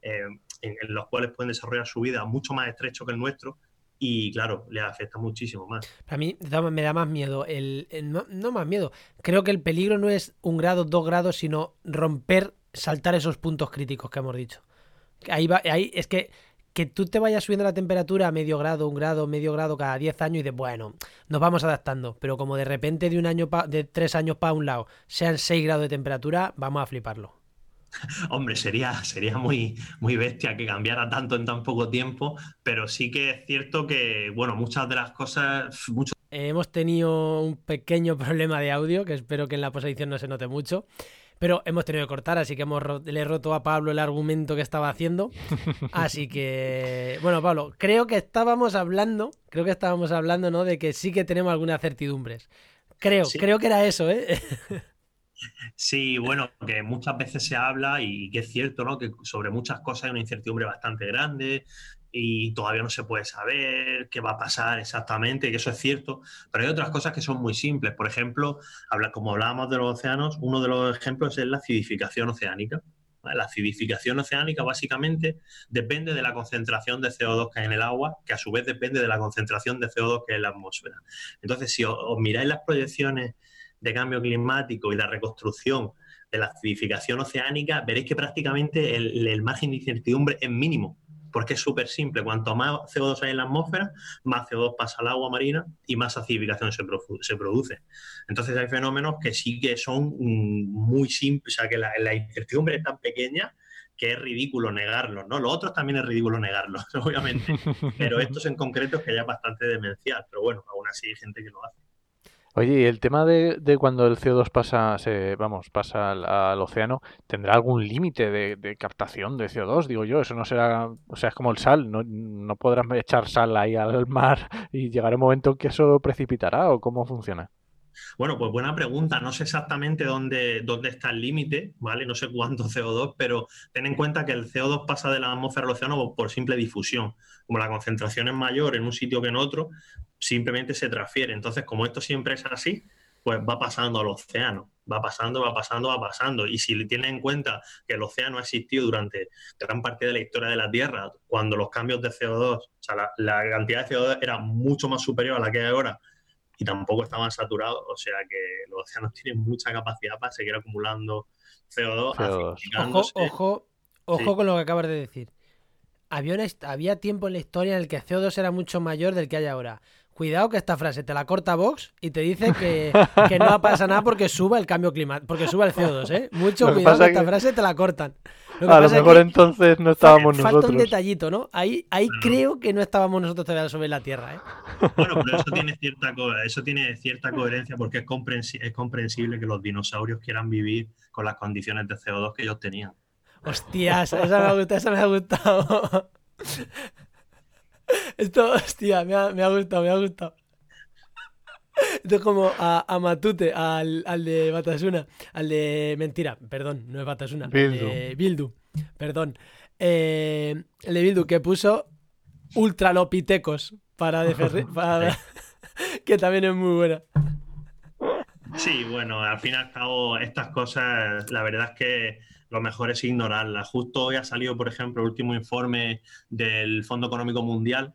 eh, en, los cuales pueden desarrollar su vida mucho más estrecho que el nuestro y claro, les afecta muchísimo más.
A mí me da más miedo, el, no, más miedo, creo que el peligro no es un grado, dos grados, sino romper, saltar esos puntos críticos que hemos dicho. Ahí va, ahí es que que tú te vayas subiendo la temperatura a medio grado, un grado, medio grado cada 10 años y de bueno, nos vamos adaptando. Pero como de repente de un año de tres años para un lado sean 6 grados de temperatura, vamos a fliparlo.
Hombre, sería, sería muy, muy bestia que cambiara tanto en tan poco tiempo, pero sí que es cierto que, bueno, muchas de las cosas...
Hemos tenido un pequeño problema de audio, que espero que en la posición no se note mucho. Pero hemos tenido que cortar, así que hemos le he roto a Pablo el argumento que estaba haciendo. Así que, bueno, Pablo, creo que estábamos hablando, creo que estábamos hablando, ¿no? De que sí que tenemos algunas certidumbres. Creo, creo que era eso, ¿eh?
Sí, bueno, que muchas veces se habla y que es cierto, ¿no? Que sobre muchas cosas hay una incertidumbre bastante grande y todavía no se puede saber qué va a pasar exactamente, que eso es cierto, pero hay otras cosas que son muy simples. Por ejemplo, como hablábamos de los océanos, uno de los ejemplos es la acidificación oceánica. La acidificación oceánica básicamente depende de la concentración de CO2 que hay en el agua, que a su vez depende de la concentración de CO2 que hay en la atmósfera. Entonces, si os, miráis las proyecciones de cambio climático y la reconstrucción de la acidificación oceánica, veréis que prácticamente el margen de incertidumbre es mínimo porque es súper simple. Cuanto más CO2 hay en la atmósfera, más CO2 pasa al agua marina y más acidificación se, se produce. Entonces hay fenómenos que sí que son mm, muy simples, o sea, que la, incertidumbre es tan pequeña que es ridículo negarlos, ¿no? Los otros también es ridículo negarlos, obviamente, pero estos en concreto es que ya es bastante demencial, pero bueno, aún así hay gente que lo hace.
Oye, ¿y el tema de, cuando el CO2 pasa, se, vamos, pasa al, océano, ¿tendrá algún límite de, captación de CO2? Digo yo, eso no será, o sea, es como el sal, no, no podrás echar sal ahí al mar y llegará un momento en que eso precipitará o cómo funciona.
Bueno, pues buena pregunta. No sé exactamente dónde, dónde está el límite, ¿vale? No sé cuánto CO2, pero ten en cuenta que el CO2 pasa de la atmósfera al océano por simple difusión. Como la concentración es mayor en un sitio que en otro, simplemente se transfiere. Entonces, como esto siempre es así, pues va pasando al océano, va pasando, va pasando, va pasando. Y si tienes en cuenta que el océano ha existido durante gran parte de la historia de la Tierra, cuando los cambios de CO2, o sea, la, la cantidad de CO2 era mucho más superior a la que hay ahora, y tampoco estaban saturados, o sea que los océanos tienen mucha capacidad para seguir acumulando CO2.
Ojo, ojo, ojo con lo que acabas de decir. Había, había tiempo en la historia en el que CO2 era mucho mayor del que hay ahora. Cuidado que esta frase te la corta Vox y te dice que, que no pasa nada porque suba el cambio climático, porque suba el CO2, ¿eh? Mucho
que
cuidado que esta
que-
frase te la cortan. Lo que
A lo mejor
que
entonces no estábamos
Falta un
nosotros.
detallito, ¿no? Ahí, ahí creo que no estábamos nosotros todavía sobre la Tierra, ¿eh?
Bueno, pero eso tiene cierta, co- eso tiene cierta coherencia porque es, comprensi- es comprensible que los dinosaurios quieran vivir con las condiciones de CO2 que ellos tenían.
Hostias, esa me ha gustado, esa me ha gustado. Esto, hostia, me ha, me ha gustado, me ha gustado. Esto es como a, a Matute, al, al de Batasuna, al de. Mentira, perdón, no es Batasuna. al de Bildu, perdón. Eh, el de Bildu que puso Ultralopitecos para, deferri- para que también es muy buena.
Sí, bueno, al fin y al cabo, estas cosas, la verdad es que lo mejor es ignorarlas. Justo hoy ha salido, por ejemplo, el último informe del Fondo Económico Mundial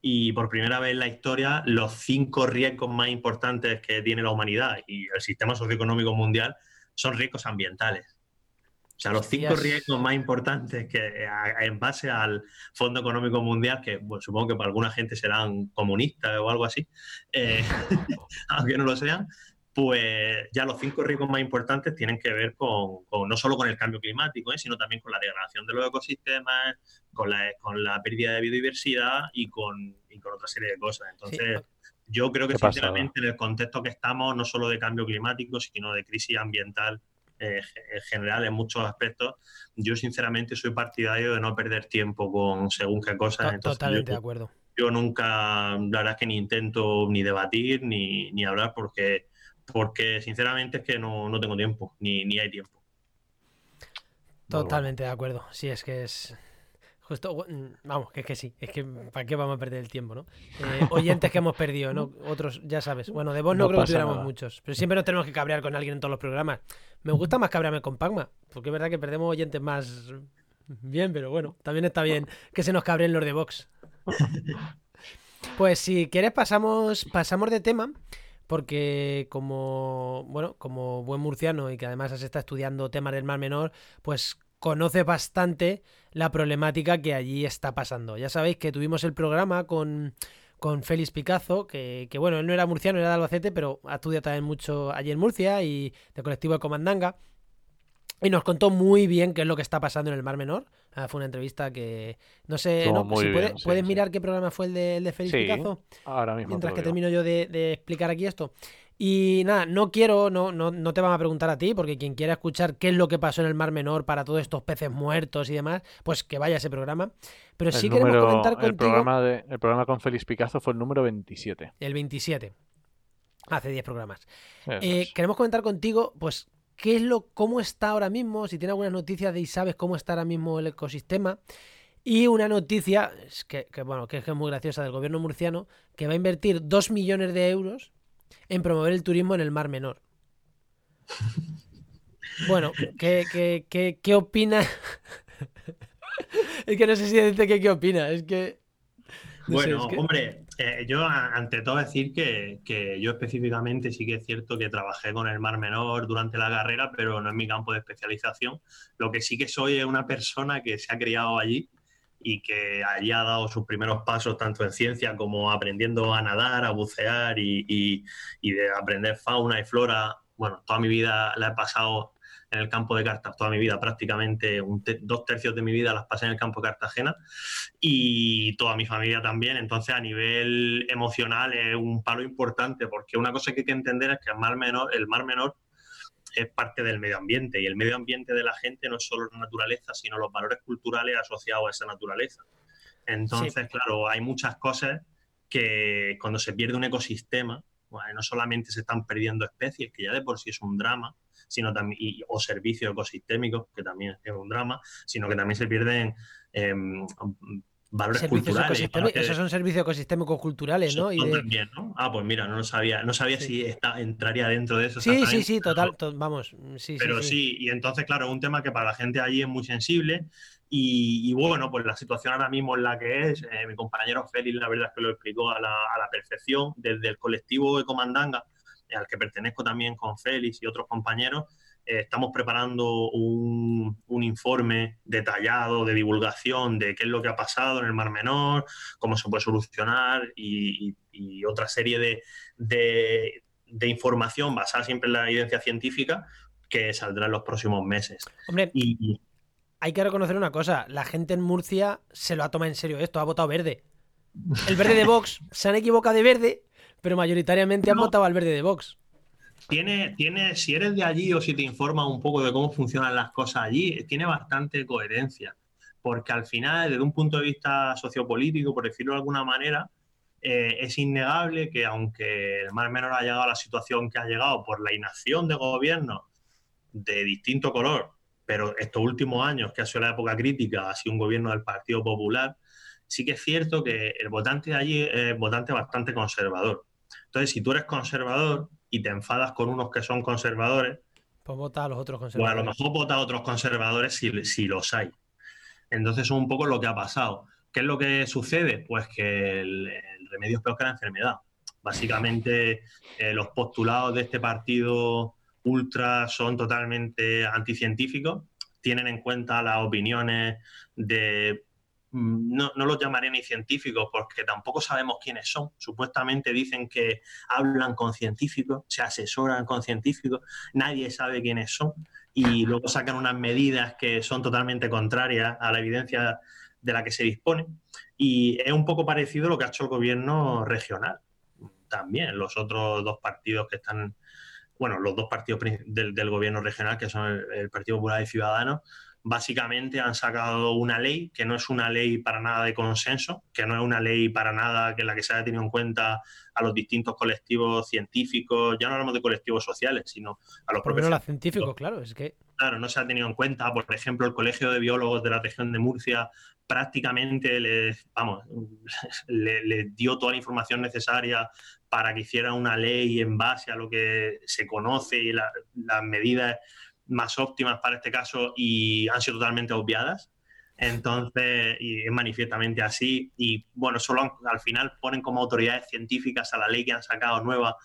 y por primera vez en la historia los cinco riesgos más importantes que tiene la humanidad y el sistema socioeconómico mundial son riesgos ambientales. O sea, los cinco riesgos más importantes que a- en base al Fondo Económico Mundial, que bueno, supongo que para alguna gente serán comunistas o algo así, eh, aunque no lo sean, pues ya los cinco riesgos más importantes tienen que ver con, con- no solo con el cambio climático, ¿eh? sino también con la degradación de los ecosistemas, con la, con la pérdida de biodiversidad y con, y con otra serie de cosas. Entonces, yo creo que sinceramente en el contexto que estamos, no solo de cambio climático, sino de crisis ambiental eh, en general en muchos aspectos, yo sinceramente soy partidario de no perder tiempo con según qué cosas.
To-
Entonces,
Totalmente
yo-
de acuerdo.
yo nunca, la verdad es que ni intento ni debatir ni, ni hablar porque, porque sinceramente es que no, no tengo tiempo, ni, ni hay tiempo.
Totalmente de acuerdo. Sí, es que es. Justo, mm, vamos, que es que sí, es que ¿para qué vamos a perder el tiempo, no? Eh, oyentes que hemos perdido, ¿no? Otros, ya sabes. Bueno, de vos no,
No
creo que tuviéramos
nada.
muchos, pero siempre nos tenemos que cabrear con alguien en todos los programas. Me gusta más cabrearme con Pagma, porque es verdad que perdemos oyentes más bien, pero bueno, también está bien que se nos cabreen los de Vox. Pues si quieres pasamos, pasamos de tema, porque como, bueno, como buen murciano y que además has estado estudiando temas del Mar Menor, pues conoce bastante la problemática que allí está pasando. Ya sabéis que tuvimos el programa con, con Félix Picazo, que, que, bueno, él no era murciano, era de Albacete, pero ha estudiado también mucho allí en Murcia y del colectivo de Comandanga. Y nos contó muy bien qué es lo que está pasando en el Mar Menor. Ah, fue una entrevista que. No sé,
Estuvo
¿no?
muy
si
bien,
puede-
sí,
¿puedes
sí.
mirar qué programa fue el de, el de Félix
Sí,
Picazo?
Ahora mismo.
Mientras que
digo.
termino yo de, de explicar aquí esto. Y nada, no quiero, no, no, no te van a preguntar a ti, porque quien quiera escuchar qué es lo que pasó en el Mar Menor para todos estos peces muertos y demás, pues que vaya a ese programa. Pero sí queremos comentar
el
contigo
programa, de, el programa con Félix Picazo fue el número 27.
el 27. Hace 10 programas. Eh, queremos comentar contigo, pues, qué es lo, cómo está ahora mismo, si tiene algunas noticias de y sabes cómo está ahora mismo el ecosistema. Y una noticia, es que, que, bueno, que es que es muy graciosa del gobierno murciano, que va a invertir 2 millones de euros en promover el turismo en el Mar Menor. Bueno, ¿qué, qué, qué, qué opina? es que no sé si que qué opina, es que... no sé,
Bueno,
es que-
hombre, eh, yo ante todo decir que, que yo específicamente sí que es cierto que trabajé con el Mar Menor durante la carrera, pero no es mi campo de especialización. Lo que sí que soy es una persona que se ha criado allí y que allí ha dado sus primeros pasos tanto en ciencia como aprendiendo a nadar, a bucear y, y- y de aprender fauna y flora. Bueno, toda mi vida la he pasado en el campo de Cartagena, toda mi vida prácticamente, un te- dos tercios de mi vida las pasé en el campo de Cartagena y toda mi familia también. Entonces, a nivel emocional es un palo importante, porque una cosa que hay que entender es que el mar menor, el mar menor es parte del medio ambiente y el medio ambiente de la gente no es solo la naturaleza, sino los valores culturales asociados a esa naturaleza. Entonces, claro, hay muchas cosas que cuando se pierde un ecosistema, bueno, no solamente se están perdiendo especies, que ya de por sí es un drama, sino también, y- o servicios ecosistémicos, que también es un drama, sino que también se pierden em, valores
Servicios
culturales.
esos son servicios ecosistémicos culturales, ¿no? Y
son
de-
también, ¿no? Ah, pues mira, no lo sabía. No sabía
Sí.
si está, entraría dentro de eso.
Sí, sí, sí, total, to- vamos, sí,
Pero
sí,
sí, y entonces, claro, es un tema que para la gente allí es muy sensible. Y, y bueno, pues la situación ahora mismo es la que es. Eh, mi compañero Félix, la verdad es que lo explicó a la, a la perfección. Desde el colectivo de Comandanga, eh, al que pertenezco también con Félix y otros compañeros, eh, estamos preparando un, informe detallado de divulgación de qué es lo que ha pasado en el Mar Menor, cómo se puede solucionar y, otra serie de, de, información basada siempre en la evidencia científica que saldrá en los próximos meses.
Hombre, y, hay que reconocer una cosa, la gente en Murcia se lo ha tomado en serio esto, ha votado verde. El verde de Vox se han equivocado de verde, pero mayoritariamente han votado al verde de Vox.
Tiene, tiene, si eres de allí o si te informas un poco de cómo funcionan las cosas allí, tiene bastante coherencia. Porque al final, desde un punto de vista sociopolítico, por decirlo de alguna manera, eh, es innegable que aunque el Mar Menor ha llegado a la situación que ha llegado por la inacción de gobiernos de distinto color, pero estos últimos años, que ha sido la época crítica, ha sido un gobierno del Partido Popular, sí que es cierto que el votante de allí es votante bastante conservador. Entonces, si tú eres conservador, y te enfadas con unos que son conservadores,
pues vota a los otros conservadores.
Pues a lo mejor vota a otros conservadores si, si los hay. Entonces es un poco lo que ha pasado. ¿Qué es lo que sucede? Pues que el, remedio es peor que la enfermedad. Básicamente eh, los postulados de este partido ultra son totalmente anticientíficos, tienen en cuenta las opiniones de no, no, los llamaré ni científicos porque tampoco sabemos quiénes son. Supuestamente dicen que hablan con científicos, se asesoran con científicos, nadie sabe quiénes son y luego sacan unas medidas que son totalmente contrarias a la evidencia de la que se dispone. Y es un poco parecido a lo que ha hecho el gobierno regional. También los otros dos partidos que están, bueno, los dos partidos del, del gobierno regional, que son el, el Partido Popular y Ciudadanos, básicamente han sacado una ley que no es una ley para nada de consenso, que no es una ley para nada que la que se haya tenido en cuenta a los distintos colectivos científicos, ya no hablamos de colectivos sociales, sino a los
Por propios los científicos, claro, es que
claro, no se ha tenido en cuenta, por ejemplo, el Colegio de Biólogos de la región de Murcia prácticamente les, vamos, le, dio toda la información necesaria para que hiciera una ley en base a lo que se conoce y las medidas más óptimas para este caso y han sido totalmente obviadas. Entonces, y es manifiestamente así. Y bueno, solo al final ponen como autoridades científicas a la ley que han sacado nueva,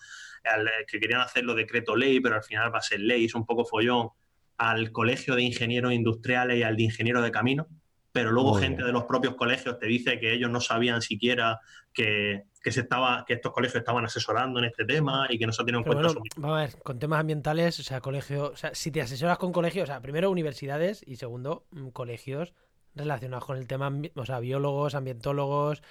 que querían hacerlo decreto ley, pero al final va a ser ley, es un poco follón, al Colegio de Ingenieros Industriales y al de Ingeniero de Camino. Pero luego gente de los propios colegios te dice que ellos no sabían siquiera que, que, se estaba, que estos colegios estaban asesorando en este tema y que no se tienen en cuenta.
vamos a ver, con temas ambientales, o sea, colegio, o sea, si te asesoras con colegios, o sea, primero universidades y segundo, mm, colegios relacionados con el tema, o sea, biólogos, ambientólogos.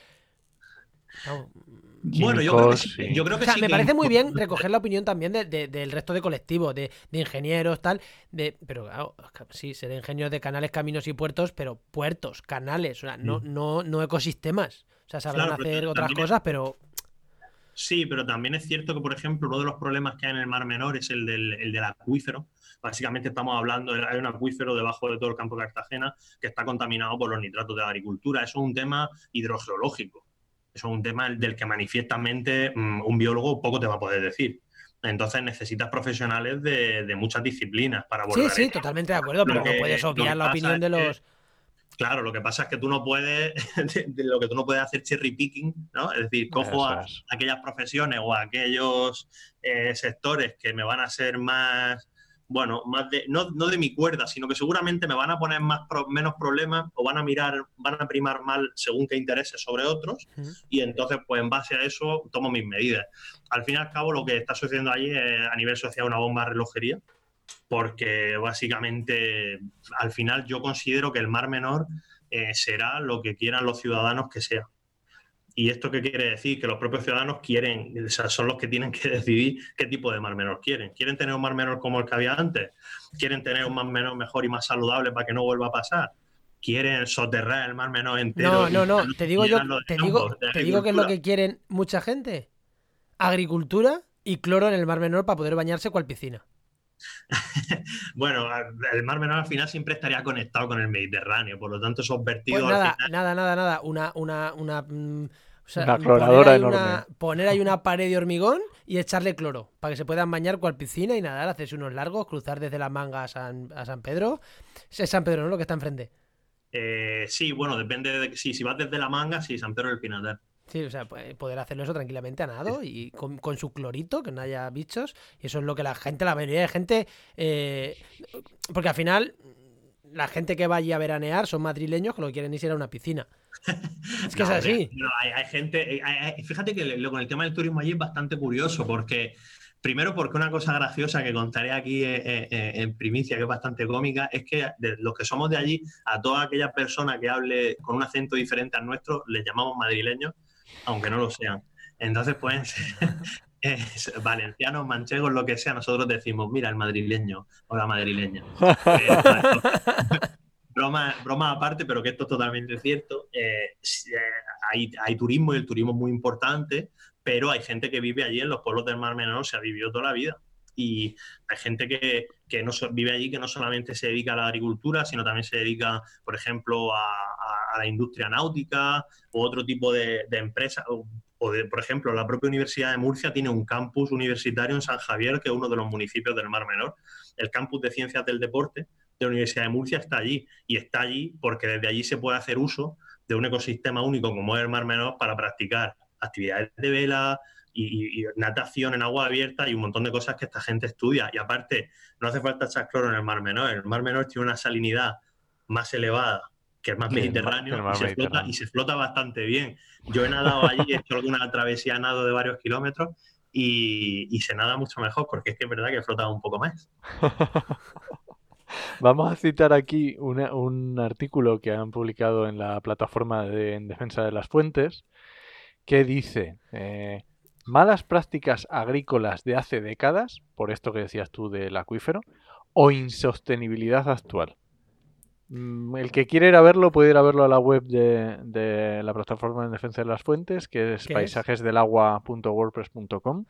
bueno, yo creo que sí. Yo creo que
o sea, me parece muy bien recoger la opinión también del resto de colectivos, de, ingenieros, tal. De, pero claro, sí, ser ingenieros de canales, caminos y puertos, pero puertos, canales, o sea, no, mm. no, no ecosistemas. O sea, sabrán hacer otras cosas, pero.
Sí, pero también es cierto que, por ejemplo, uno de los problemas que hay en el Mar Menor es el del, acuífero. Básicamente estamos hablando, de, hay un acuífero debajo de todo el campo de Cartagena que está contaminado por los nitratos de la agricultura. Eso es un tema hidrogeológico. Eso es un tema del que manifiestamente mm, un biólogo poco te va a poder decir. Entonces necesitas profesionales de, muchas disciplinas para abordar.
Sí, sí, totalmente de acuerdo, pero no puedes obviar la opinión de los
Claro, lo que pasa es que tú no puedes, lo que tú no puedes hacer cherry picking, ¿no? Es decir, cojo a, aquellas profesiones o a aquellos eh, sectores que me van a ser más, bueno, más de, no, de mi cuerda, sino que seguramente me van a poner más menos problemas o van a mirar, van a primar mal según qué intereses sobre otros, y entonces, pues en base a eso, tomo mis medidas. Al fin y al cabo, lo que está sucediendo allí es a nivel social una bomba de relojería porque básicamente al final yo considero que el Mar Menor eh, será lo que quieran los ciudadanos que sea. ¿Y esto qué quiere decir? Que los propios ciudadanos quieren, o sea, son los que tienen que decidir qué tipo de mar menor quieren. ¿Quieren tener un mar menor como el que había antes? ¿Quieren tener un mar menor mejor y más saludable para que no vuelva a pasar? ¿Quieren soterrar el mar menor entero?
No, no, no, te digo yo, te digo, te digo que es lo que quieren mucha gente. Agricultura y cloro en el mar menor para poder bañarse cual piscina.
bueno, el Mar Menor al final siempre estaría conectado con el Mediterráneo, por lo tanto esos vertidos.
Pues nada, nada, nada, nada, una, una, una,
mm, poner, ahí
una, poner ahí una pared de hormigón y echarle cloro para que se puedan bañar cual piscina y nadar, hacerse unos largos, cruzar desde la manga a San, a San Pedro. Es San Pedro, ¿no? Lo que está enfrente.
Eh, sí, bueno, depende de si, si vas desde la manga, sí, San Pedro del Pinatar.
Sí, o sea, poder hacerlo eso tranquilamente a nado y con, su clorito, que no haya bichos. Y eso es lo que la gente, la mayoría de gente. Eh, porque al final, la gente que va allí a veranear son madrileños que lo que quieren ir a una piscina. Es que es así.
hay, gente. fíjate que lo, con el tema del turismo allí es bastante curioso, porque. Primero, porque una cosa graciosa que contaré aquí eh, eh, en primicia, que es bastante cómica, es que los que somos de allí, a toda aquella persona que hable con un acento diferente al nuestro, les llamamos madrileños aunque no lo sean. Entonces pueden ser valencianos, manchegos, lo que sea, nosotros decimos, mira, el madrileño o la madrileña. broma, broma aparte, pero que esto es totalmente cierto. Eh, eh, hay, turismo y el turismo es muy importante, pero hay gente que vive allí en los pueblos del Mar Menor, se ha vivido toda la vida. Y hay gente que, no vive allí que no solamente se dedica a la agricultura, sino también se dedica, por ejemplo, a, la industria náutica o otro tipo de, empresas. O, por ejemplo, la propia Universidad de Murcia tiene un campus universitario en San Javier, que es uno de los municipios del Mar Menor. El campus de Ciencias del Deporte de la Universidad de Murcia está allí. Y está allí porque desde allí se puede hacer uso de un ecosistema único como es el Mar Menor para practicar actividades de vela, y, natación en agua abierta y un montón de cosas que esta gente estudia. Y aparte, no hace falta echar cloro en el Mar Menor. El Mar Menor tiene una salinidad más elevada que el mar Mediterráneo, y, se Flota, bastante bien. Yo he nadado allí, he hecho alguna travesía nado de varios kilómetros y, se nada mucho mejor porque es que es verdad que flota un poco más.
Vamos a citar aquí un artículo que han publicado en la plataforma de, en defensa de las fuentes que dice, eh, malas prácticas agrícolas de hace décadas, por esto que decías tú del acuífero, o insostenibilidad actual. Mm, el que quiere ir a verlo puede ir a verlo a la web de, la plataforma en defensa de las fuentes, que es paisajesdelagua.wordpress.com.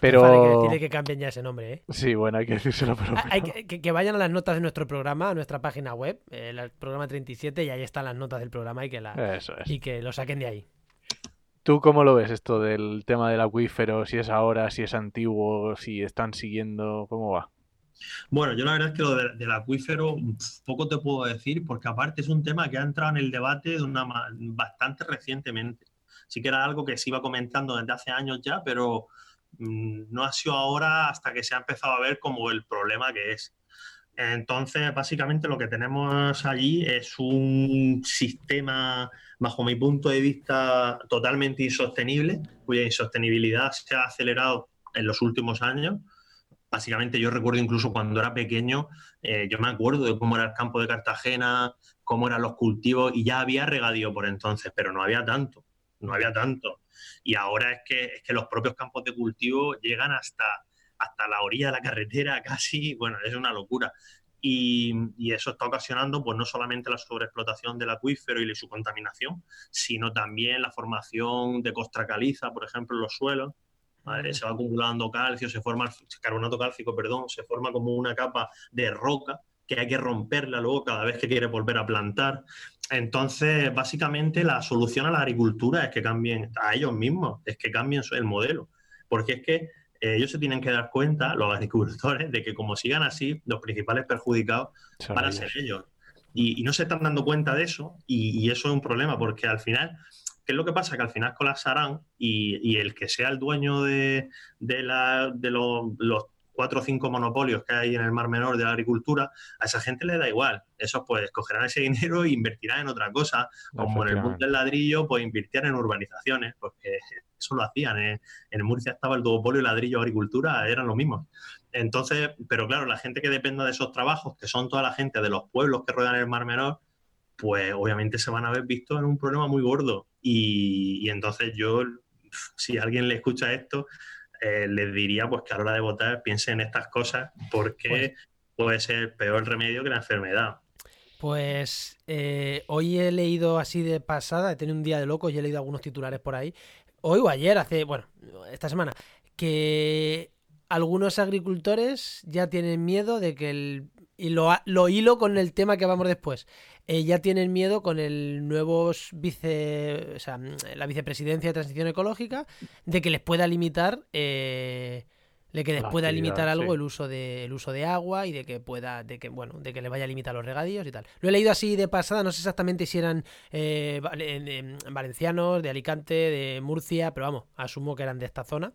Pero tiene que cambien ya ese nombre, ¿eh?
Sí, bueno, hay que decírselo. Pero...
Hay que, vayan a las notas de nuestro programa, a nuestra página web, el programa 37, y ahí están las notas del programa y que, la, y que lo saquen de ahí.
¿Tú cómo lo ves esto del tema del acuífero? Si es ahora, si es antiguo, si están siguiendo, ¿cómo va?
Bueno, yo la verdad es que lo del acuífero poco te puedo decir, porque aparte es un tema que ha entrado en el debate de una bastante recientemente. Sí que era algo que se iba comentando desde hace años ya, pero mm, no ha sido ahora hasta que se ha empezado a ver como el problema que es. Entonces, básicamente lo que tenemos allí es un sistema, bajo mi punto de vista, totalmente insostenible, cuya insostenibilidad se ha acelerado en los últimos años. Básicamente yo recuerdo incluso cuando era pequeño, eh, yo me acuerdo de cómo era el campo de Cartagena, cómo eran los cultivos y ya había regadío por entonces, pero no había tanto, no había tanto. Y ahora es que, es que los propios campos de cultivo llegan hasta hasta la orilla de la carretera casi, bueno, es una locura. Y, eso está ocasionando pues no solamente la sobreexplotación del acuífero y su contaminación, sino también la formación de costra caliza, por ejemplo, en los suelos. Se va acumulando calcio, se forma carbonato cálcico, perdón, se forma como una capa de roca que hay que romperla luego cada vez que quiere volver a plantar. Entonces, básicamente la solución a la agricultura es que cambien a ellos mismos, es que cambien el modelo, porque es que eh, ellos se tienen que dar cuenta, los agricultores, de que como sigan así, los principales perjudicados van a ser ellos. Y, no se están dando cuenta de eso, y, eso es un problema, porque al final, ¿qué es lo que pasa? Que al final colapsarán y, y el que sea el dueño de, de, la, de los, los cuatro o cinco monopolios que hay en el Mar Menor de la agricultura, a esa gente le da igual. Esos pues cogerán ese dinero e invertirán en otra cosa, como en el mundo del ladrillo, pues invirtieran en urbanizaciones, porque eso lo hacían. ¿eh? En Murcia estaba el duopolio ladrillo-agricultura, eran los mismos. Entonces, pero claro, la gente que dependa de esos trabajos, que son toda la gente de los pueblos que rodean el Mar Menor, pues obviamente se van a ver vistos en un problema muy gordo. Y, entonces yo, si alguien le escucha esto, eh, les diría pues que a la hora de votar piensen en estas cosas porque pues puede ser peor remedio que la enfermedad.
Pues eh, hoy he leído así de pasada, he tenido un día de loco y he leído algunos titulares por ahí. Hoy o ayer, hace, bueno, esta semana, que algunos agricultores ya tienen miedo de que el... Y lo, lo hilo con el tema que vamos después. Eh, ya tienen miedo con el nuevo vice, o sea, la vicepresidencia de transición ecológica de que les pueda limitar eh, de que les
La
pueda limitar algo
sí.
el uso de el uso de agua y de que pueda de que bueno de que le vaya a limitar los regadíos y tal. Lo he leído así de pasada no sé exactamente si eran eh, val- en- en valencianos de Alicante de Murcia pero vamos asumo que eran de esta zona.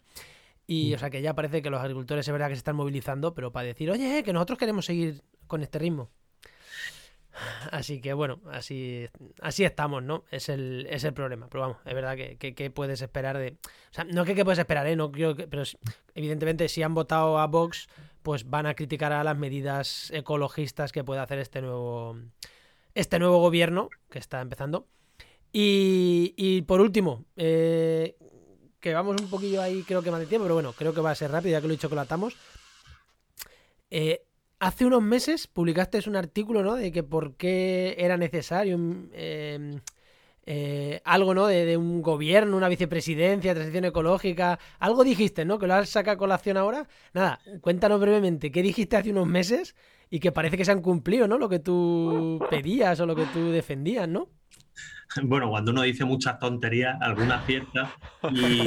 Y o sea que ya parece que los agricultores es verdad que se están movilizando pero para decir oye que nosotros queremos seguir con este ritmo Así que bueno, así, así estamos, ¿no? Es el, es el problema. Pero vamos, es verdad que, que- que puedes esperar de. O sea, no que qué puedes esperar, ¿eh? No creo que. Pero evidentemente, si han votado a Vox, pues van a criticar a las medidas ecologistas que puede hacer este nuevo. Este nuevo gobierno que está empezando. Y, y por último, eh, que vamos un poquillo ahí, creo que más de tiempo, pero bueno, creo que va a ser rápido, ya que lo he chocolatamos. Eh, hace unos meses publicaste un artículo, ¿no? De que por qué era necesario un, eh, eh, algo, ¿no? De, un gobierno, una vicepresidencia, transición ecológica. Algo dijiste, ¿no? Que lo has sacado a colación ahora. Nada, cuéntanos brevemente, ¿qué dijiste hace unos meses? Y que parece que se han cumplido, ¿no? Lo que tú pedías o lo que tú defendías, ¿no?
Bueno, cuando uno dice muchas tonterías, algunas ciertas, y,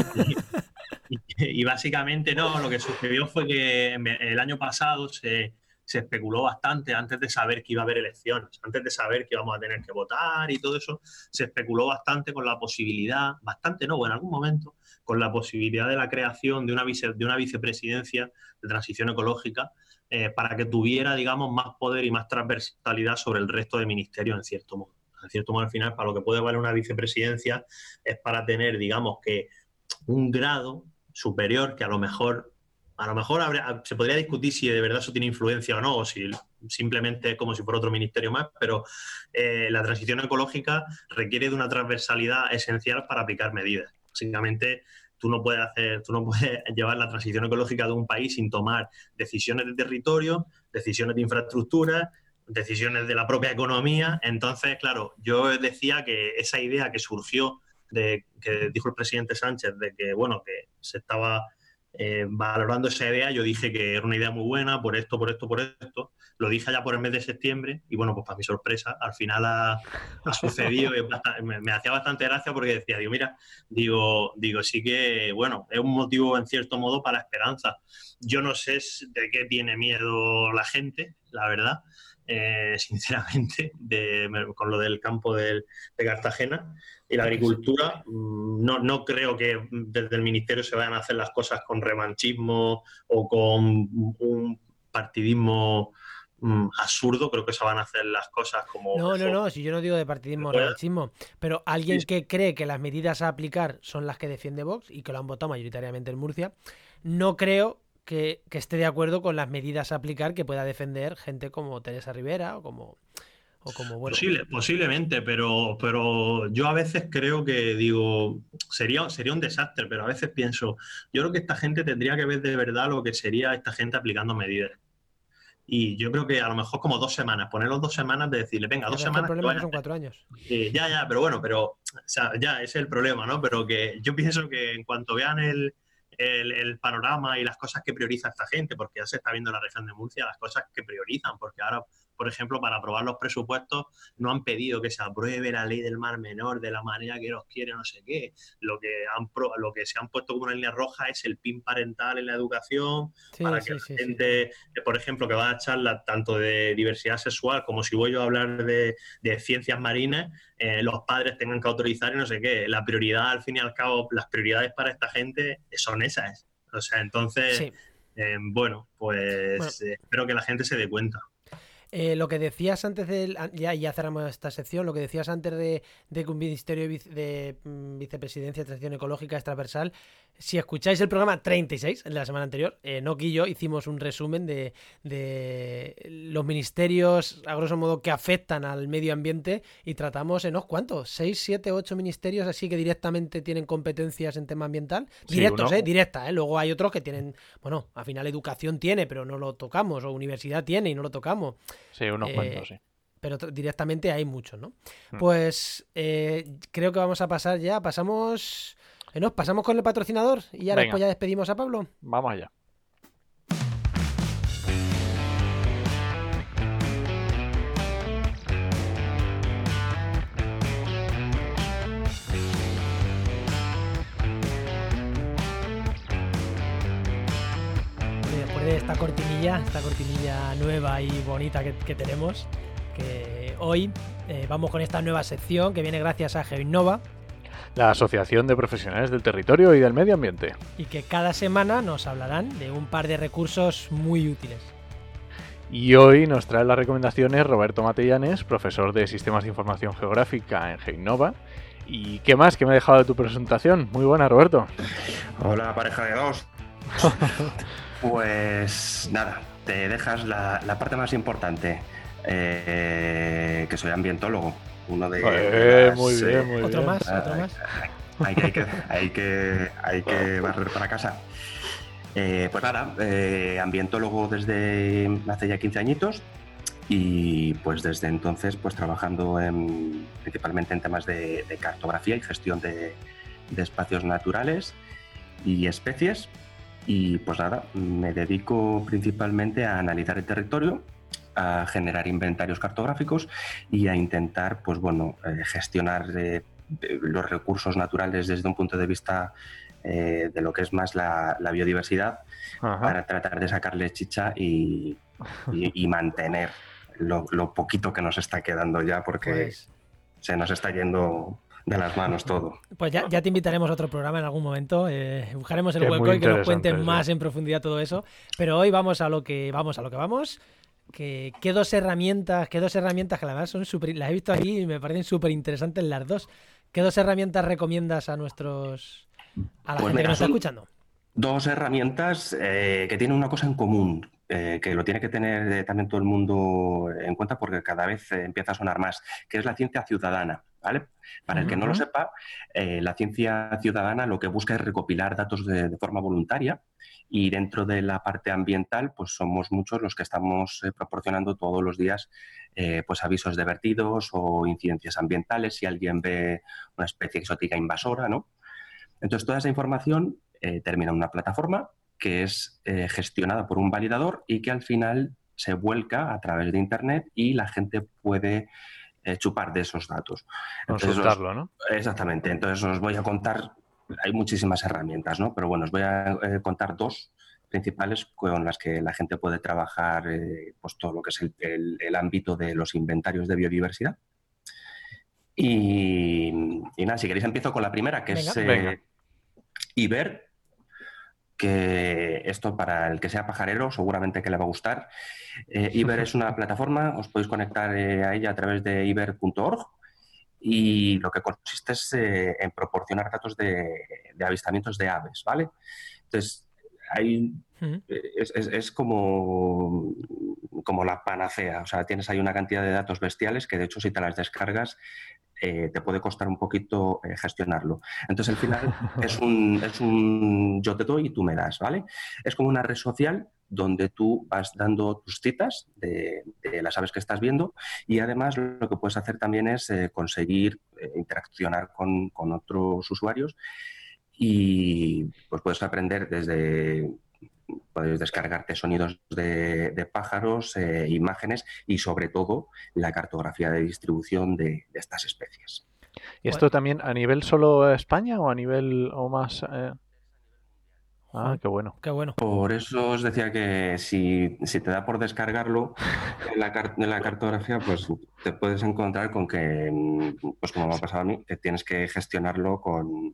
y- básicamente no, lo que sucedió fue que el año pasado se, se especuló bastante antes de saber que iba a haber elecciones, antes de saber que íbamos a tener que votar y todo eso, se especuló bastante con la posibilidad, bastante no, en algún momento, con la posibilidad de la creación de una, vice- de una vicepresidencia de transición ecológica eh, para que tuviera, digamos, más poder y más transversalidad sobre el resto de ministerios, en cierto modo. En cierto modo, al final, para lo que puede valer una vicepresidencia es para tener, digamos, que un grado superior que a lo mejor, a lo mejor habría- se podría discutir si de verdad eso tiene influencia o no, o si simplemente es como si fuera otro ministerio más, pero eh, la transición ecológica requiere de una transversalidad esencial para aplicar medidas. Básicamente, tú no puedes hacer, tú no puedes llevar la transición ecológica de un país sin tomar decisiones de territorio, decisiones de infraestructura, decisiones de la propia economía. Entonces, claro, yo decía que esa idea que surgió de que dijo el presidente Sánchez de que bueno que se estaba eh, valorando esa idea, yo dije que era una idea muy buena por esto, por esto, por esto. Lo dije allá por el mes de septiembre y bueno, pues para mi sorpresa, al final ha, ha sucedido y bastante- me, me hacía bastante gracia porque decía, digo, mira, digo, digo, sí que, bueno, es un motivo en cierto modo para esperanza. Yo no sé de qué tiene miedo la gente, la verdad, eh, sinceramente, de- con lo del campo del- de Cartagena y la agricultura. mm, No, no creo que desde el ministerio se vayan a hacer las cosas con revanchismo o con un partidismo mm, absurdo. Creo que se van a hacer las cosas como.
No, no, no, si yo no digo de partidismo o revanchismo, pero alguien
Sí.
que cree que las medidas a aplicar son las que defiende Vox y que lo han votado mayoritariamente en Murcia, no creo que, que esté de acuerdo con las medidas a aplicar que pueda defender gente como Teresa Rivera o como, o como bueno.
Posible- posiblemente, pero, pero yo a veces creo que digo, sería, sería un desastre, pero a veces pienso, yo creo que esta gente tendría que ver de verdad lo que sería esta gente aplicando medidas. Y yo creo que a lo mejor como dos semanas, ponerlos dos semanas de decirle, venga, dos
el
semanas. que
problema que son cuatro años.
Eh, ya, ya, pero bueno, pero o sea, ya, ese es el problema, ¿no? Pero que yo pienso que en cuanto vean el, el, el panorama y las cosas que prioriza esta gente, porque ya se está viendo en la región de Murcia las cosas que priorizan, porque ahora, por ejemplo, para aprobar los presupuestos no han pedido que se apruebe la ley del mar menor de la manera que los quiere, no sé qué. Lo que, han pro- lo que se han puesto como una línea roja es el PIN parental en la educación,
Sí,
para que la
sí,
gente, eh, por ejemplo, que va a charlas tanto de diversidad sexual como si voy yo a hablar de, de ciencias marinas, eh, los padres tengan que autorizar y no sé qué. La prioridad, al fin y al cabo, las prioridades para esta gente son esas. O sea, entonces, eh, bueno, pues
Bueno.
eh, espero que la gente se dé cuenta.
Eh, lo que decías antes del. an- Ya, ya cerramos esta sección. Lo que decías antes de, de que un ministerio de, vice- de, mm, vicepresidencia de transición ecológica es transversal. Si escucháis el programa 36, el de la semana anterior, eh, Noki y yo hicimos un resumen de, de los ministerios, a grosso modo, que afectan al medio ambiente y tratamos en, ¿no? ¿cuántos? ¿6, 7, 8 ministerios así que directamente tienen competencias en tema ambiental? Directos, ¿eh? Directa, ¿eh? Luego hay otros que tienen, bueno, al final educación tiene, pero no lo tocamos, o universidad tiene y no lo tocamos
Sí, unos
Eh,
cuantos, sí.
pero directamente hay muchos, ¿no?
Hmm.
Pues eh, creo que vamos a pasar ya, pasamos, eh, pasamos con el patrocinador y ya
Venga.
después ya despedimos a Pablo.
Vamos allá.
Esta cortinilla, esta cortinilla nueva y bonita que, tenemos, que hoy eh, vamos con esta nueva sección que viene gracias a GeoInnova.
La Asociación de Profesionales del Territorio y del Medio Ambiente.
Y que cada semana nos hablarán de un par de recursos muy útiles.
Y hoy nos trae las recomendaciones Roberto Matellanes, profesor de Sistemas de Información Geográfica en GeoInnova. ¿Y qué más? ¿Qué me ha dejado de tu presentación? Muy buena, Roberto.
Hola, pareja de dos. pues nada, te dejas la, parte más importante, eh, que soy ambientólogo. Uno de
eh, muy bien, eh, muy
¿Otro más? ¿Otro más?
Hay que, hay, que, hay, que, barrer para casa. pues nada, ambientólogo desde hace ya 15 añitos y pues desde entonces pues trabajando en, principalmente en temas de, cartografía y gestión de, de espacios naturales y especies y pues nada, me dedico principalmente a analizar el territorio, a generar inventarios cartográficos y a intentar, pues bueno, eh, gestionar eh, los recursos naturales desde un punto de vista eh, de lo que es más la, biodiversidad para tratar de sacarle chicha y, mantener lo, poquito que nos está quedando ya porque pues se nos está yendo de las manos todo.
Pues ya, te invitaremos a otro programa en algún momento. Eh, buscaremos el hueco y que nos cuenten más en profundidad todo eso. Pero hoy vamos a lo que vamos, a lo que vamos. Que, ¿Qué dos herramientas, qué dos herramientas que la verdad son súper, las he visto aquí y me parecen súper interesantes las dos. ¿Qué dos herramientas recomiendas a nuestros a la pues gente que nos está escuchando?
Dos herramientas eh, que tienen una cosa en común, eh, que lo tiene que tener también todo el mundo en cuenta porque cada vez empieza a sonar más, que es la ciencia ciudadana. Para el que no lo sepa, eh, la ciencia ciudadana lo que busca es recopilar datos de, forma voluntaria y dentro de la parte ambiental, pues somos muchos los que estamos eh, proporcionando todos los días eh, pues avisos de vertidos o incidencias ambientales si alguien ve una especie exótica invasora, ¿no? Entonces, toda esa información termina en una plataforma que es gestionada por un validador y que al final se vuelca a través de Internet y la gente puede eh, chupar de esos datos.
Consultarlo, ¿no?
Exactamente. Entonces os voy a contar, hay muchísimas herramientas, ¿no? Pero bueno, os voy a eh, contar dos principales con las que la gente puede trabajar eh, pues todo lo que es el, ámbito de los inventarios de biodiversidad. Y, nada, si queréis empiezo con la primera, que es IBER, que esto para el que sea pajarero seguramente que le va a gustar. Eh, Iber es una plataforma, os podéis conectar eh, a ella a través de iber.org y lo que consiste es eh, en proporcionar datos de, avistamientos de aves, ¿vale? Entonces, hay, es, como, como la panacea, o sea, tienes ahí una cantidad de datos bestiales que de hecho si te las descargas eh, te puede costar un poquito eh, gestionarlo. Entonces, al final es un, es un yo te doy y tú me das, ¿vale? Es como una red social donde tú vas dando tus citas de, las aves que estás viendo y además lo que puedes hacer también es eh, conseguir interaccionar con, con, otros usuarios y pues puedes aprender desde podéis descargarte sonidos de, pájaros, eh, imágenes y sobre todo la cartografía de distribución de, estas especies.
¿Y esto también a nivel solo España o a nivel o más? Eh? Ah, qué bueno.
Qué bueno.
Por eso os decía que si, te da por descargarlo en la, en la, cartografía, pues te puedes encontrar con que, pues como me ha pasado a mí, que tienes que gestionarlo con,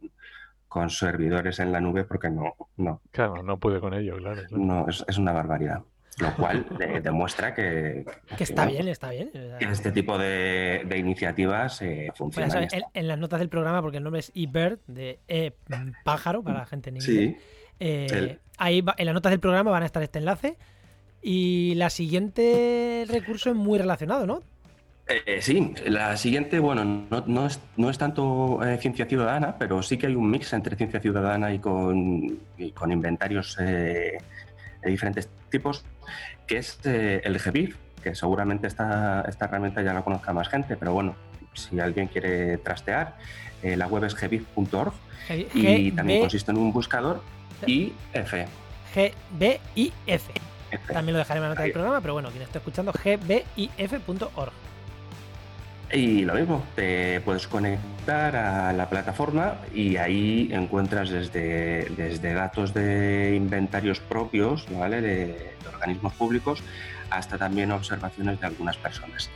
con servidores en la nube porque no. no.
Claro, no puede con ello, claro.
No, es, una barbaridad. Lo cual demuestra que,
que está bien, está bien.
este tipo de, iniciativas eh, funcionan.
en, las notas del programa, porque el nombre es eBird, de e pájaro, para la gente en inglés. Eh, ahí en las notas del programa van a estar este enlace. Y la siguiente recurso es muy relacionado, ¿no?
Eh, sí, la siguiente, bueno, no, es, no es, tanto eh, ciencia ciudadana, pero sí que hay un mix entre ciencia ciudadana y con, con inventarios eh, de diferentes tipos, que es el GBIF, que seguramente esta, esta herramienta ya la conozca más gente, pero bueno, si alguien quiere trastear, la web es gbif.org y también consiste en un buscador IF.
GBIF. También lo dejaré en la nota del programa, pero bueno, quien esté escuchando, gbif.org.
Y lo mismo, te puedes conectar a la plataforma y ahí encuentras desde, desde datos de inventarios propios, ¿vale? de, organismos públicos, hasta también observaciones de algunas personas.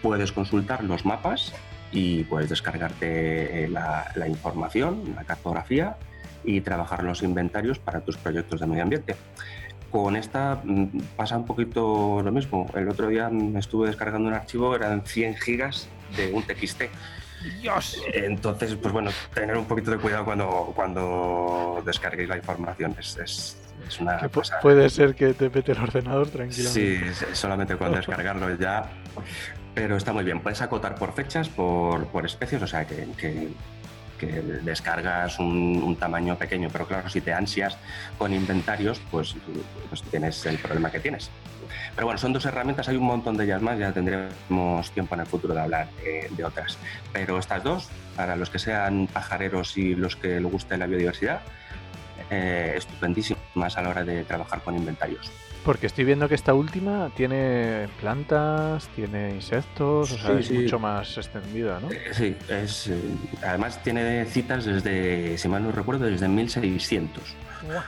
Puedes consultar los mapas y puedes descargarte la, la información, la cartografía y trabajar los inventarios para tus proyectos de medio ambiente. Con esta mm, pasa un poquito lo mismo. El otro día me estuve descargando un archivo, eran 100 gigas de un TXT.
Dios.
Entonces, pues bueno, tener un poquito de cuidado cuando, cuando descarguéis la información. Es, es, una cosa...
Puede ser que te pete el ordenador tranquilamente.
Sí, solamente con descargarlo ya. Pero está muy bien. Puedes acotar por fechas, por, por especies, o sea que, que que descargas un, tamaño pequeño, pero claro, si te ansias con inventarios, pues, pues, tienes el problema que tienes. Pero bueno, son dos herramientas, hay un montón de ellas más, ya tendremos tiempo en el futuro de hablar de otras. Pero estas dos, para los que sean pajareros y los que les guste la biodiversidad, eh, estupendísimas a la hora de trabajar con inventarios.
Porque estoy viendo que esta última tiene plantas, tiene insectos, o sea, es mucho más extendida, ¿no? Eh,
sí, es, eh, además tiene citas desde, si mal no recuerdo, desde 1600.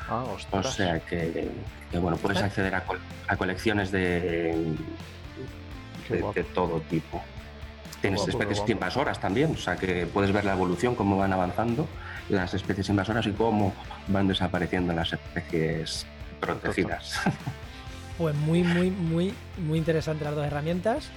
Ah,
o sea que, bueno, puedes acceder a, colecciones de, de, todo tipo. Tienes especies invasoras también, o sea que puedes ver la evolución, cómo van avanzando las especies invasoras y cómo van desapareciendo las especies protegidas.
Pues muy, muy, muy, muy interesante las dos herramientas.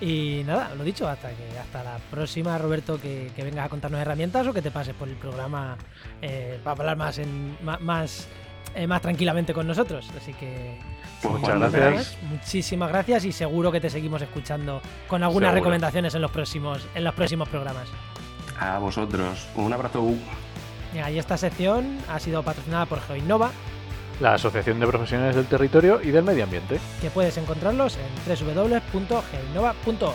Y nada, lo dicho, hasta que hasta la próxima, Roberto, que, vengas a contarnos herramientas o que te pases por el programa eh, para hablar más en más eh, más tranquilamente con nosotros. Así que
pues muchas gracias.
muchísimas gracias y seguro que te seguimos escuchando con algunas recomendaciones en los próximos en los próximos programas.
A vosotros, un abrazo.
Y esta sección ha sido patrocinada por GeoInnova
la Asociación de Profesionales del Territorio y del Medio Ambiente.
Que puedes encontrarlos en www.geinova.org.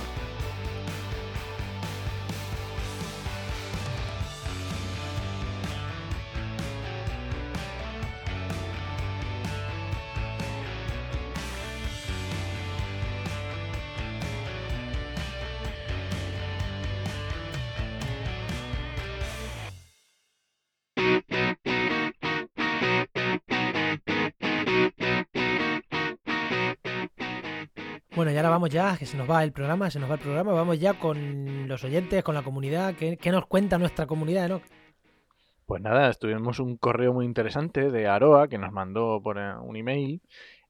ahora vamos ya, que se nos va el programa, se nos va el programa, vamos ya con los oyentes, con la comunidad. ¿Qué, nos cuenta nuestra comunidad, no?
Pues nada, tuvimos un correo muy interesante de Aroa que nos mandó por eh, un email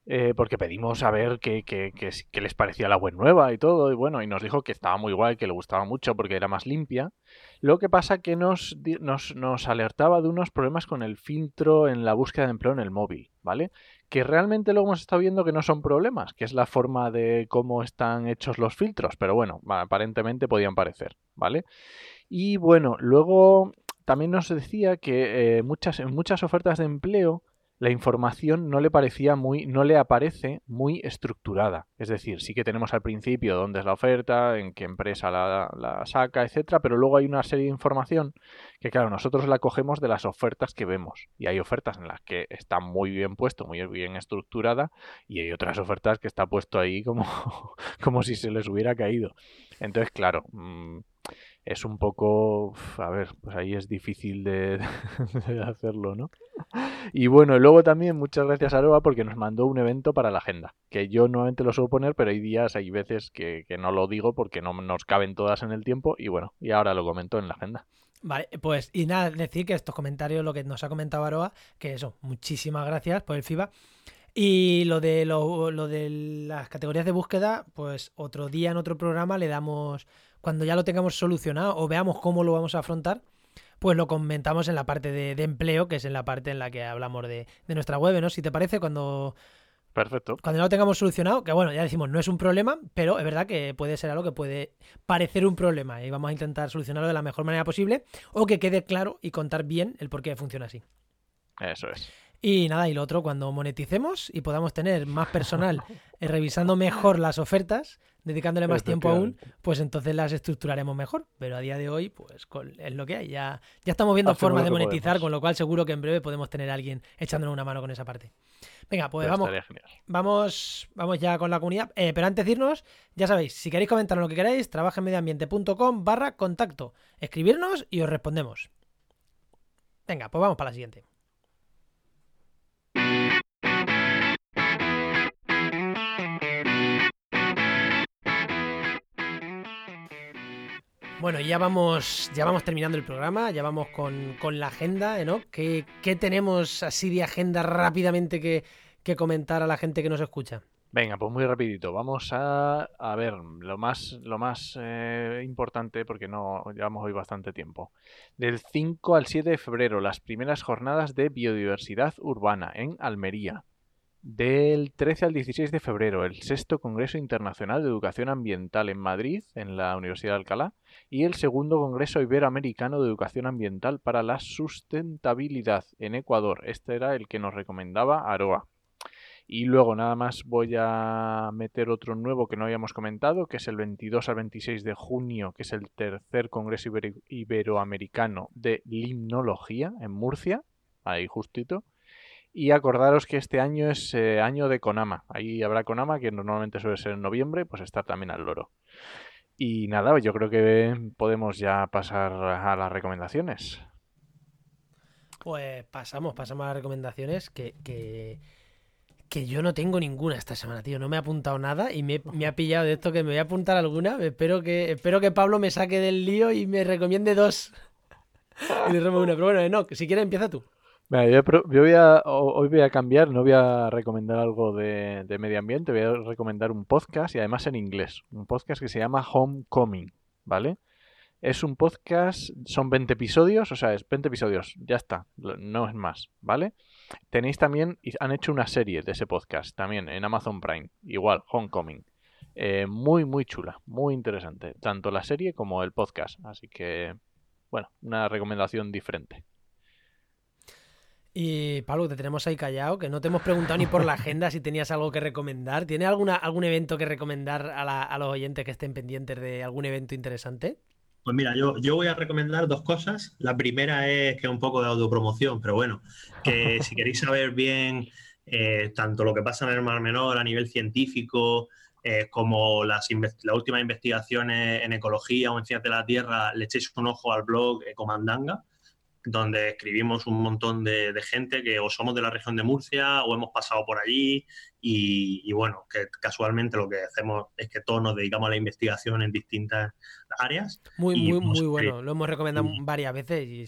eh, porque pedimos a ver qué, qué, qué, les parecía la web nueva y todo, y bueno, y nos dijo que estaba muy guay, que le gustaba mucho porque era más limpia. Lo que pasa que nos, nos, nos alertaba de unos problemas con el filtro en la búsqueda de empleo en el móvil, ¿vale? Que realmente lo hemos estado viendo que no son problemas, que es la forma de cómo están hechos los filtros, pero bueno, aparentemente podían parecer, ¿vale? Y bueno, luego también nos decía que eh, muchas, en muchas ofertas de empleo la información no le parecía muy, no le aparece muy estructurada. Es decir, sí que tenemos al principio dónde es la oferta, en qué empresa la, saca, etcétera, pero luego hay una serie de información que, claro, nosotros la cogemos de las ofertas que vemos. Y hay ofertas en las que está muy bien puesto, muy bien estructurada, y hay otras ofertas que está puesto ahí como, como si se les hubiera caído. Entonces, claro, mm, es un poco, a ver, pues ahí es difícil de, hacerlo, ¿no? Y bueno, luego también muchas gracias a Aroa porque nos mandó un evento para la agenda, que yo nuevamente lo suelo poner, pero hay días, hay veces que, no lo digo porque no nos caben todas en el tiempo y bueno, y ahora lo comento en la agenda.
Vale, pues y nada, decir que estos comentarios, lo que nos ha comentado Aroa, que eso, muchísimas gracias por el FIBA. Y lo de, lo, lo de las categorías de búsqueda, pues otro día en otro programa le damos cuando ya lo tengamos solucionado o veamos cómo lo vamos a afrontar, pues lo comentamos en la parte de, empleo, que es en la parte en la que hablamos de, nuestra web, ¿no? Si te parece, cuando...
Perfecto.
Cuando ya lo tengamos solucionado, que bueno, ya decimos, no es un problema, pero es verdad que puede ser algo que puede parecer un problema y vamos a intentar solucionarlo de la mejor manera posible o que quede claro y contar bien el por qué funciona así.
Eso es.
Y nada, y lo otro, cuando moneticemos y podamos tener más personal eh, revisando mejor las ofertas, dedicándole más tiempo aún, pues entonces las estructuraremos mejor. Pero a día de hoy, pues es lo que hay. Ya, ya estamos viendo formas de monetizar, con lo cual seguro que en breve podemos tener a alguien echándonos una mano con esa parte. Venga, pues vamos, vamos, vamos ya con la comunidad. Eh, pero antes de irnos, ya sabéis, si queréis comentar lo que queráis, trabajenmedioambiente.com barra contacto. Escribirnos y os respondemos. Venga, pues vamos para la siguiente. Bueno, ya vamos, ya vamos terminando el programa, ya vamos con, la agenda, ¿no? ¿Qué, tenemos así de agenda rápidamente que, comentar a la gente que nos escucha?
Venga, pues muy rapidito. Vamos a, ver lo más, lo más eh, importante, porque no llevamos hoy bastante tiempo. Del 5 al 7 de febrero, las primeras jornadas de biodiversidad urbana en Almería. Del 13 al 16 de febrero, el sexto Congreso Internacional de Educación Ambiental en Madrid, en la Universidad de Alcalá, y el segundo Congreso Iberoamericano de Educación Ambiental para la Sustentabilidad en Ecuador. Este era el que nos recomendaba Aroa. Y luego nada más voy a meter otro nuevo que no habíamos comentado, que es el 22 al 26 de junio, que es el tercer Congreso Iberoamericano de Limnología en Murcia, ahí justito. Y acordaros que este año es eh, año de Conama. Ahí habrá Conama, que normalmente suele ser en noviembre, pues estar también al loro. Y nada, yo creo que podemos ya pasar a las recomendaciones.
Pues pasamos, pasamos a las recomendaciones que, que, yo no tengo ninguna esta semana, tío. No me ha apuntado nada y me, me, ha pillado de esto que me voy a apuntar alguna. Espero que, espero que Pablo me saque del lío y me recomiende dos. y le una. Pero bueno, no, si quieres empieza tú
yo, voy a, hoy voy a cambiar, no voy a recomendar algo de, medio ambiente, voy a recomendar un podcast y además en inglés. Un podcast que se llama Homecoming, ¿vale? Es un podcast, son 20 episodios, o sea, es 20 episodios, ya está, no es más, ¿vale? Tenéis también, han hecho una serie de ese podcast también en Amazon Prime, igual, Homecoming. Eh, muy, muy chula, muy interesante, tanto la serie como el podcast, así que, bueno, una recomendación diferente.
Y Pablo, te tenemos ahí callado, que no te hemos preguntado ni por la agenda si tenías algo que recomendar. ¿Tiene alguna, algún evento que recomendar a, los oyentes que estén pendientes de algún evento interesante?
Pues mira, yo, yo voy a recomendar dos cosas. La primera es que es un poco de autopromoción, pero bueno, que si queréis saber bien eh, tanto lo que pasa en el Mar Menor a nivel científico, eh, como las, las, últimas investigaciones en ecología o en ciencias de la Tierra, le echéis un ojo al blog Ecomandanga donde escribimos un montón de, gente que o somos de la región de Murcia o hemos pasado por allí y, bueno, que casualmente lo que hacemos es que todos nos dedicamos a la investigación en distintas áreas.
Muy, muy, muy bueno, lo hemos recomendado varias veces. Y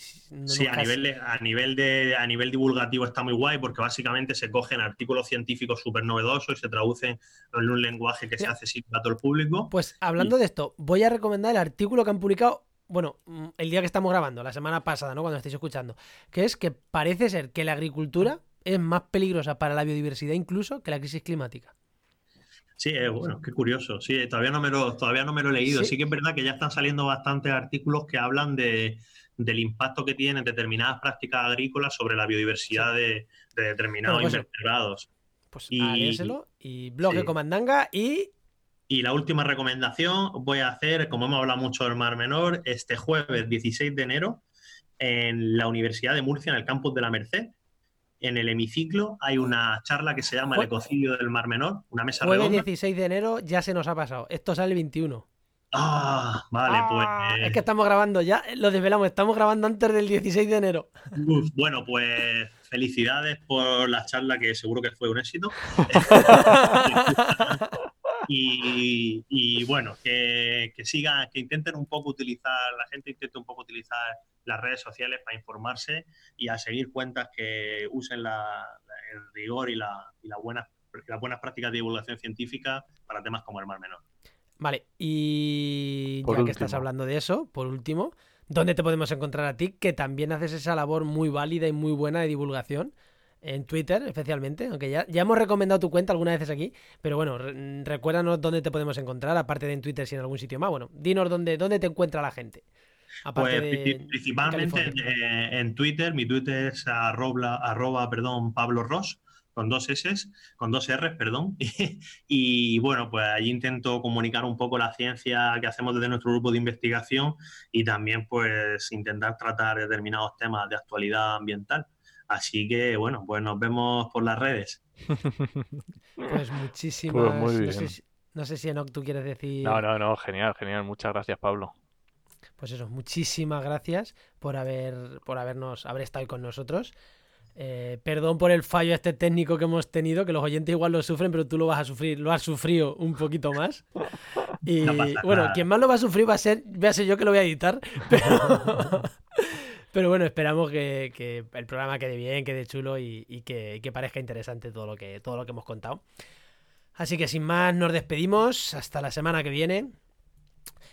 sí, a nivel, de, a, nivel de, a nivel divulgativo está muy guay porque básicamente se cogen artículos científicos súper novedosos y se traducen en un lenguaje que se hace accesible a todo el público.
Pues hablando de esto, voy a recomendar el artículo que han publicado bueno, mm, el día que estamos grabando, la semana pasada, ¿no? Cuando estáis escuchando, que es que parece ser que la agricultura es más peligrosa para la biodiversidad incluso que la crisis climática.
Sí, bueno, qué curioso. Sí, todavía no me lo, todavía no me lo he leído. Sí. que es verdad que ya están saliendo bastantes artículos que hablan de, del impacto que tienen determinadas prácticas agrícolas sobre la biodiversidad de, determinados pues invertebrados.
Pues y, y blog de Comandanga y
y la última recomendación voy a hacer, como hemos hablado mucho del Mar Menor, este jueves 16 de enero en la Universidad de Murcia, en el campus de la Merced. En el hemiciclo hay una charla que se llama El ecocidio del Mar Menor, una mesa
jueves 16 de enero ya se nos ha pasado. Esto sale el 21.
Ah, vale, pues.
Ah, es que estamos grabando ya, lo desvelamos, estamos grabando antes del 16 de enero.
bueno, pues felicidades por la charla que seguro que fue un éxito. Y, bueno, que, que sigan, que intenten un poco utilizar, la gente intente un poco utilizar las redes sociales para informarse y a seguir cuentas que usen el rigor y, la, y la buena, las buenas prácticas de divulgación científica para temas como el Mar Menor.
Vale, y ya que estás hablando de eso, por último, ¿dónde te podemos encontrar a ti? Que también haces esa labor muy válida y muy buena de divulgación en Twitter especialmente, aunque ya, ya hemos recomendado tu cuenta algunas veces aquí, pero bueno, recuérdanos dónde te podemos encontrar, aparte de en Twitter, si en algún sitio más. Bueno, dinos dónde, dónde te encuentra la gente.
pues principalmente en, Twitter, mi Twitter es arroba, arroba perdón, Pablo Ross, con dos S, con dos R, perdón. y, bueno, pues allí intento comunicar un poco la ciencia que hacemos desde nuestro grupo de investigación y también pues intentar tratar determinados temas de actualidad ambiental. Así que bueno, pues nos vemos por las redes.
Pues muchísimas. Pues no, sé si, no tú quieres decir.
No, no, no, genial, genial. Muchas gracias, Pablo.
Pues eso, muchísimas gracias por haber, por habernos, haber estado con nosotros. Eh, perdón por el fallo este técnico que hemos tenido, que los oyentes igual lo sufren, pero tú lo vas a sufrir, lo has sufrido un poquito más. Y bueno, quien más lo va a sufrir va a ser, voy a ser yo que lo voy a editar, pero, bueno, esperamos que, el programa quede bien, quede chulo y, que, parezca interesante todo lo que, todo lo que hemos contado. Así que sin más, nos despedimos hasta la semana que viene.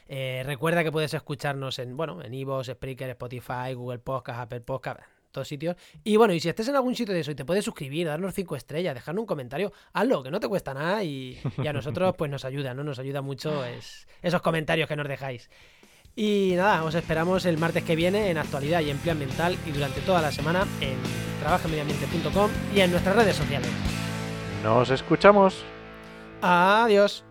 Eh, recuerda que puedes escucharnos en, bueno, en Evox, Spreaker, Spotify, Google Podcast, Apple Podcast, todos sitios. Y bueno, y si estés en algún sitio de eso y te puedes suscribir, darnos cinco estrellas, dejarnos un comentario, hazlo, que no te cuesta nada y, a nosotros pues nos ayuda, ¿no? Nos ayuda mucho esos comentarios que nos dejáis. Y nada, os esperamos el martes que viene en Actualidad y Empleo Ambiental y durante toda la semana en trabajamediambiente.com y en nuestras redes sociales.
Nos escuchamos.
Adiós.